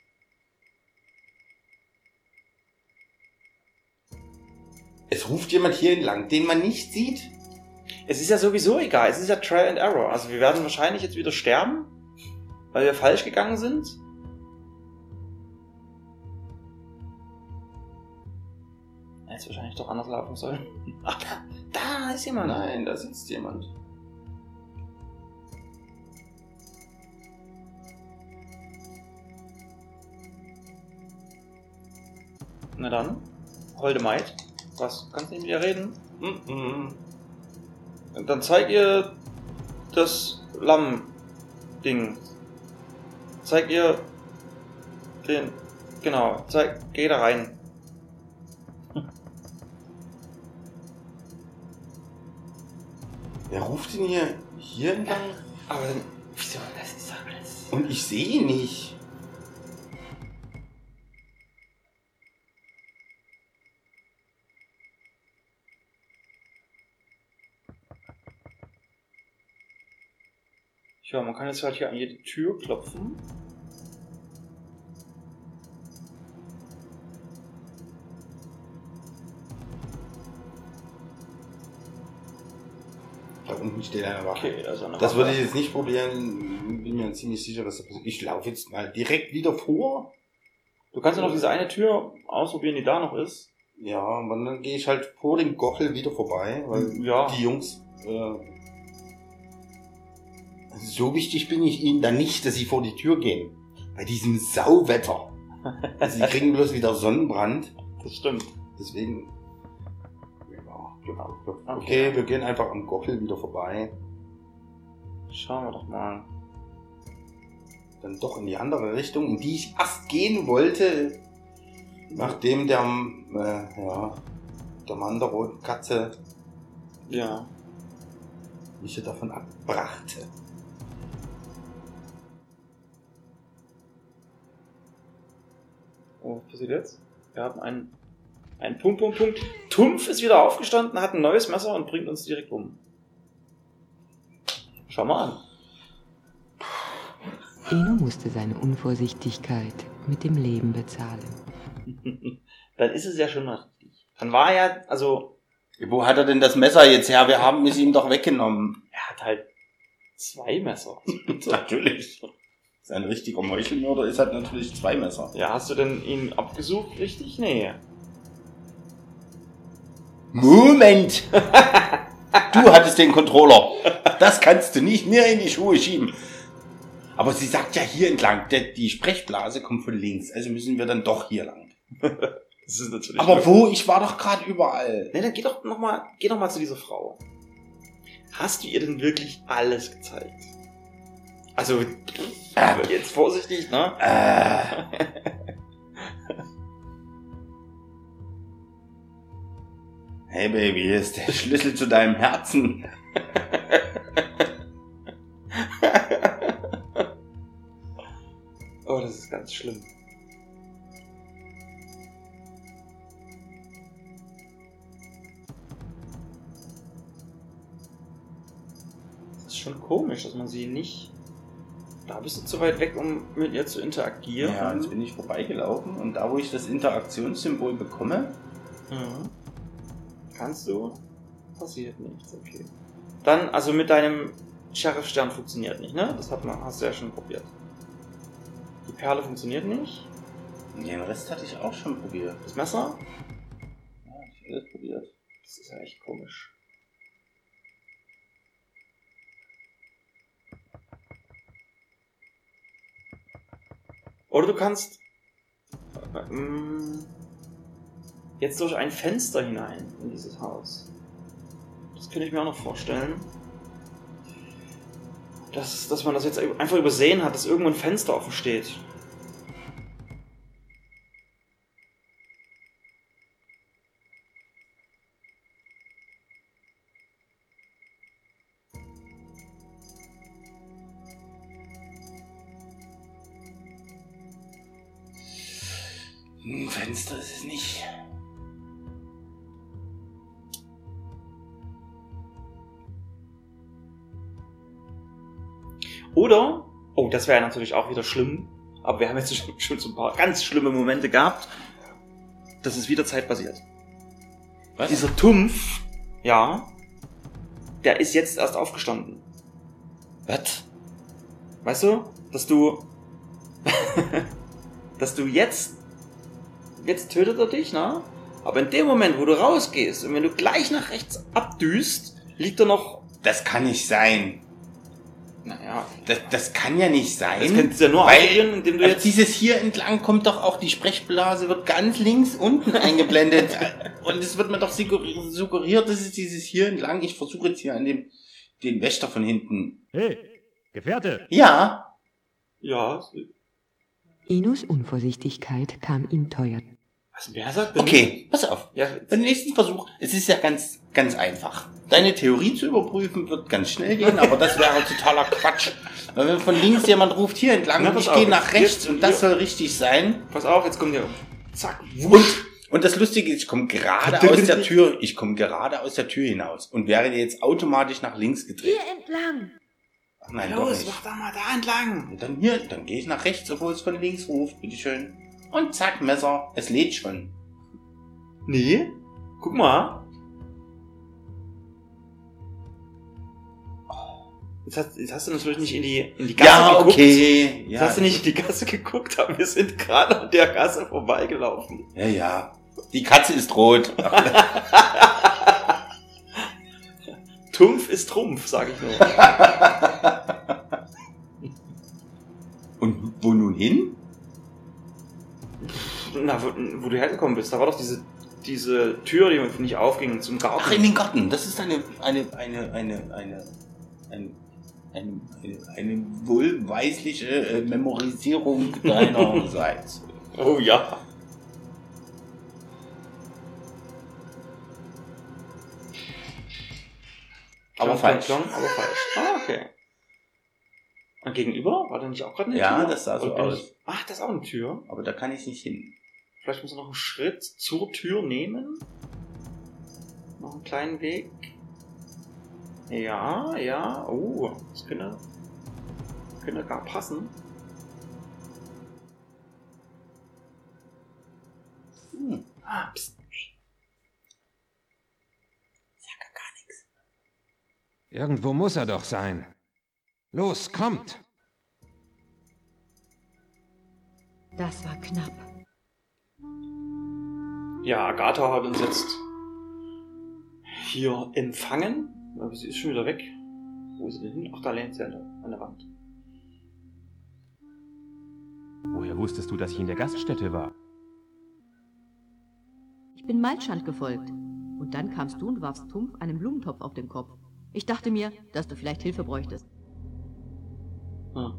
Es ruft jemand hier entlang, den man nicht sieht. Es ist ja sowieso egal. Es ist ja Trial and Error. Also wir werden wahrscheinlich jetzt wieder sterben, weil wir falsch gegangen sind. Es wahrscheinlich doch anders laufen sollen. Ach, da, da ist jemand. Nein, da sitzt jemand. Na dann, holde Maid. Was? Kannst du nicht mit ihr reden? Mhm. Und Dann zeig ihr das Lamm-Ding. Zeig ihr den. Genau, zeig. Geh da rein. Wer ruft ihn hier, hier entlang? Aber dann. Wieso? Das ist alles. Und ich sehe ihn nicht. Ja, man kann jetzt halt hier an jede Tür klopfen. Da unten steht einer Wache. Okay, da ist eine Das Wache. würde ich jetzt nicht probieren. Bin mir ziemlich sicher, dass das passiert. Ich laufe jetzt mal direkt wieder vor. Du kannst ja noch diese eine Tür ausprobieren, die da noch ist. Ja, und dann gehe ich halt vor dem Gochel wieder vorbei, weil Ja. die Jungs. Äh, so wichtig bin ich ihnen dann nicht, dass sie vor die Tür gehen. Bei diesem Sauwetter. sie kriegen bloß wieder Sonnenbrand. Das stimmt. Deswegen. Ja, genau. Okay. Okay, wir gehen einfach am Gochel wieder vorbei. Schauen wir doch mal. Dann doch in die andere Richtung, in die ich erst gehen wollte, nachdem der, äh, ja, der Mann der roten Katze Ja. mich davon abbrachte. Oh, was passiert jetzt? Wir haben einen, einen Punkt, Punkt, Punkt. Tumpf ist wieder aufgestanden, hat ein neues Messer und bringt uns direkt um. Schau mal an. Eno musste seine Unvorsichtigkeit mit dem Leben bezahlen. Dann ist es ja schon mal richtig. Dann war er, also, Wo hat er denn das Messer jetzt her? Wir haben es ihm doch weggenommen. er hat halt zwei Messer. natürlich. Ein richtiger Meuchelmörder, ist halt natürlich zwei Messer. Ja, hast du denn ihn abgesucht, richtig? Nee. Moment! Du hattest den Controller. Das kannst du nicht mir in die Schuhe schieben. Aber sie sagt ja hier entlang. Die Sprechblase kommt von links. Also müssen wir dann doch hier lang. Das ist natürlich. Aber wo? Ich war doch gerade überall. Ne, dann geh doch noch mal, geh doch mal zu dieser Frau. Hast du ihr denn wirklich alles gezeigt? Also, Äh. jetzt vorsichtig, ne? Äh. Hey Baby, hier ist der Schlüssel zu deinem Herzen. Oh, das ist ganz schlimm. Das ist schon komisch, dass man sie nicht. Da bist du zu weit weg, um mit ihr zu interagieren. Ja, jetzt bin ich vorbeigelaufen und da, wo ich das Interaktionssymbol bekomme, Mhm. Kannst du? Passiert nichts, okay. Dann, also mit deinem Sheriff-Stern funktioniert nicht, ne? Das hat man, hast du ja schon probiert. Die Perle funktioniert nicht. den Rest hatte ich auch schon probiert. Das Messer? Ja, ich habe alles probiert. Das ist ja echt komisch. Oder du kannst ähm, jetzt durch ein Fenster hinein in dieses Haus. Das könnte ich mir auch noch vorstellen. Dass, dass man das jetzt einfach übersehen hat, dass irgendwo ein Fenster offen steht. Oder, oh, das wäre natürlich auch wieder schlimm, aber wir haben jetzt schon, schon so ein paar ganz schlimme Momente gehabt. Das ist wieder zeitbasiert. Was? Dieser Tumpf, ja, der ist jetzt erst aufgestanden. Was? Weißt du, dass du, dass du jetzt, jetzt tötet er dich, ne? Aber in dem Moment, wo du rausgehst und wenn du gleich nach rechts abdüst, liegt er noch, Das kann nicht sein. Naja, Das, das kann ja nicht sein. das könntest du ja nur weil- indem du Also jetzt dieses hier entlang kommt doch auch, die Sprechblase wird ganz links unten eingeblendet. Und es wird mir doch suggeriert, suggeriert, dass es dieses hier entlang, ich versuche jetzt hier an dem, den Wächter von hinten. Hey, Gefährte! Ja, Ja. Enos Unvorsichtigkeit kam ihm teuer. Was, wer sagt denn? okay, pass auf. Ja, Beim nächsten Versuch, es ist ja ganz, ganz einfach. Deine Theorie zu überprüfen wird ganz schnell gehen, aber das wäre totaler Quatsch. Weil wenn von links jemand ruft, hier entlang, Na, ich gehe nach rechts und das soll richtig sein. pass auf, jetzt kommt der. Zack, Und, wusch. und das Lustige ist, ich komme gerade aus der Tür, ich komme gerade aus der Tür hinaus und wäre jetzt automatisch nach links gedreht. Hier entlang. Ach nein, doch Los, nicht. mach da mal da entlang. Und dann hier, dann gehe ich nach rechts, obwohl es von links ruft, bitteschön. Und zack, Messer, es lädt schon. Nee. Guck mal. Jetzt hast, jetzt hast du natürlich nicht in die, in die Gasse Ja, geguckt. okay. Jetzt Ja, hast du nicht in die Gasse geguckt, aber wir sind gerade an der Gasse vorbeigelaufen. ja, ja. Die Katze ist rot. Tumpf ist Trumpf, sag ich nur. Und wo nun hin? na, wo, wo, du hergekommen bist, da war doch diese, diese Tür, die nicht aufging zum Garten. Ach, in den Garten. Das ist eine, eine, eine, eine, eine, eine, eine, eine wohlweisliche äh, Memorisierung deinerseits. oh ja. Aber falsch. Klang, aber falsch. Ah, okay. Und gegenüber? War da nicht auch gerade eine ja, Tür? Ja, das sah so aus. Ach, das ist auch eine Tür. Aber da kann ich nicht hin. Vielleicht muss er noch einen Schritt zur Tür nehmen. Noch einen kleinen Weg. Ja, ja. Oh, das könnte, könnte gar passen. Hm. Ah, pst. Irgendwo muss er doch sein. Los, kommt! Das war knapp. Ja, Agatha hat uns jetzt hier empfangen. Aber sie ist schon wieder weg. Wo ist sie denn hin? Ach, da lehnt sie an der, an der Wand. Woher wusstest du, dass ich in der Gaststätte war? Ich bin Malschand gefolgt. Und dann kamst du und warfst Tumpf einen Blumentopf auf den Kopf. Ich dachte mir, dass du vielleicht Hilfe bräuchtest. Hm.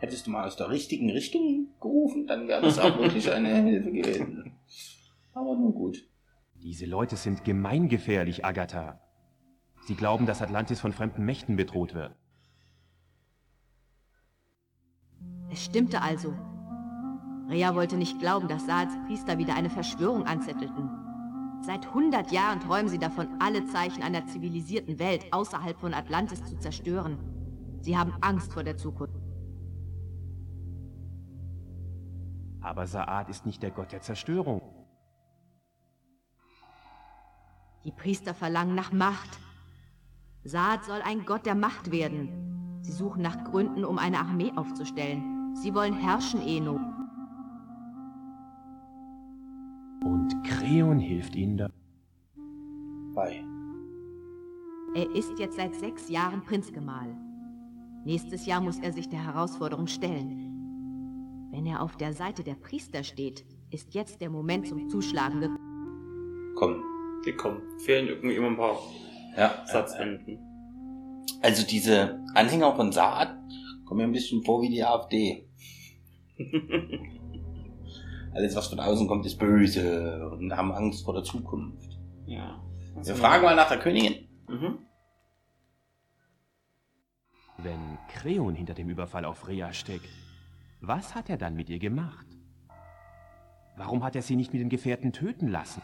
Hättest du mal aus der richtigen Richtung gerufen, dann wäre das auch wirklich eine Hilfe gewesen. Aber nun gut. Diese Leute sind gemeingefährlich, Agatha. Sie glauben, dass Atlantis von fremden Mächten bedroht wird. Es stimmte also. Rea wollte nicht glauben, dass Saats Priester wieder eine Verschwörung anzettelten. Seit hundert Jahren träumen sie davon, alle Zeichen einer zivilisierten Welt außerhalb von Atlantis zu zerstören. Sie haben Angst vor der Zukunft. Aber Saad ist nicht der Gott der Zerstörung. Die Priester verlangen nach Macht. Saad soll ein Gott der Macht werden. Sie suchen nach Gründen, um eine Armee aufzustellen. Sie wollen herrschen, Eno. Und Kreon hilft ihnen da. Bei. Er ist jetzt seit sechs Jahren Prinzgemahl. Nächstes Jahr muss er sich der Herausforderung stellen. Wenn er auf der Seite der Priester steht, ist jetzt der Moment zum Zuschlagen gekommen. Komm. Die kommen. Fehlen irgendwie immer ein paar Ja. Satzenden. Also diese Anhänger von Saat kommen mir ein bisschen vor wie die AfD. Alles, was von außen kommt, ist böse und haben Angst vor der Zukunft. ja. Wir fragen mal nach der Königin. Mhm. Wenn Kreon hinter dem Überfall auf Rhea steckt, was hat er dann mit ihr gemacht? Warum hat er sie nicht mit den Gefährten töten lassen?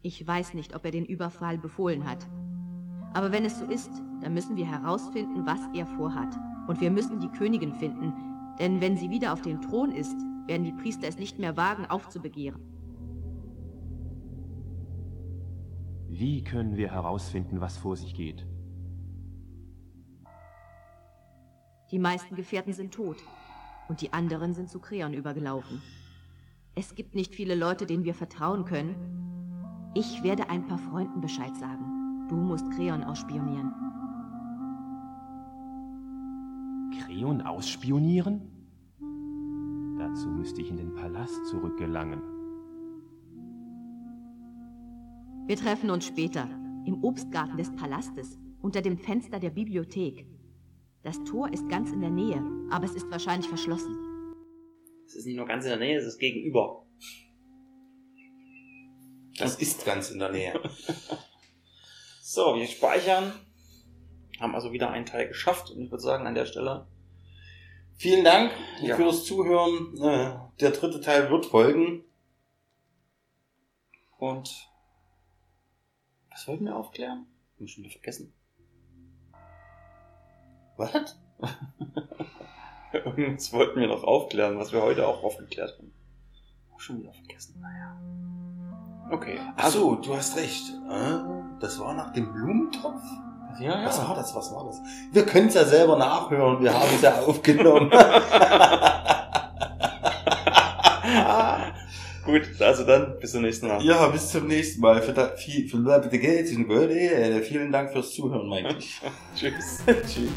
Ich weiß nicht, ob er den Überfall befohlen hat. Aber wenn es so ist, dann müssen wir herausfinden, was er vorhat. Und wir müssen die Königin finden, denn wenn sie wieder auf dem Thron ist, werden die Priester es nicht mehr wagen, aufzubegehren. Wie können wir herausfinden, was vor sich geht? Die meisten Gefährten sind tot und die anderen sind zu Kreon übergelaufen. Es gibt nicht viele Leute, denen wir vertrauen können. Ich werde ein paar Freunden Bescheid sagen. Du musst Kreon ausspionieren. Kreon ausspionieren? Dazu müsste ich in den Palast zurückgelangen. Wir treffen uns später im Obstgarten des Palastes unter dem Fenster der Bibliothek. Das Tor ist ganz in der Nähe, aber es ist wahrscheinlich verschlossen. Es ist nicht nur ganz in der Nähe, es ist gegenüber. Das ist ganz in der Nähe. So, wir speichern. Haben also wieder einen Teil geschafft und ich würde sagen, an der Stelle. Vielen Dank Ja. fürs Zuhören. Äh, Der dritte Teil wird folgen. Und. Was wollten wir aufklären? Hab ich schon wieder vergessen. Was? Irgendwas wollten wir noch aufklären, was wir heute auch aufgeklärt haben. Hab schon wieder vergessen, naja. Okay. Ach so, du hast recht. Äh, Das war nach dem Blumentopf? Ja, ja. Was war das? Was war das? Wir können es ja selber nachhören. Wir haben es ja aufgenommen. Gut, also dann bis zum nächsten Mal. ja, bis zum nächsten Mal. Für, viel, für sind, Vielen Dank fürs Zuhören, Mike. Tschüss. Tschüss.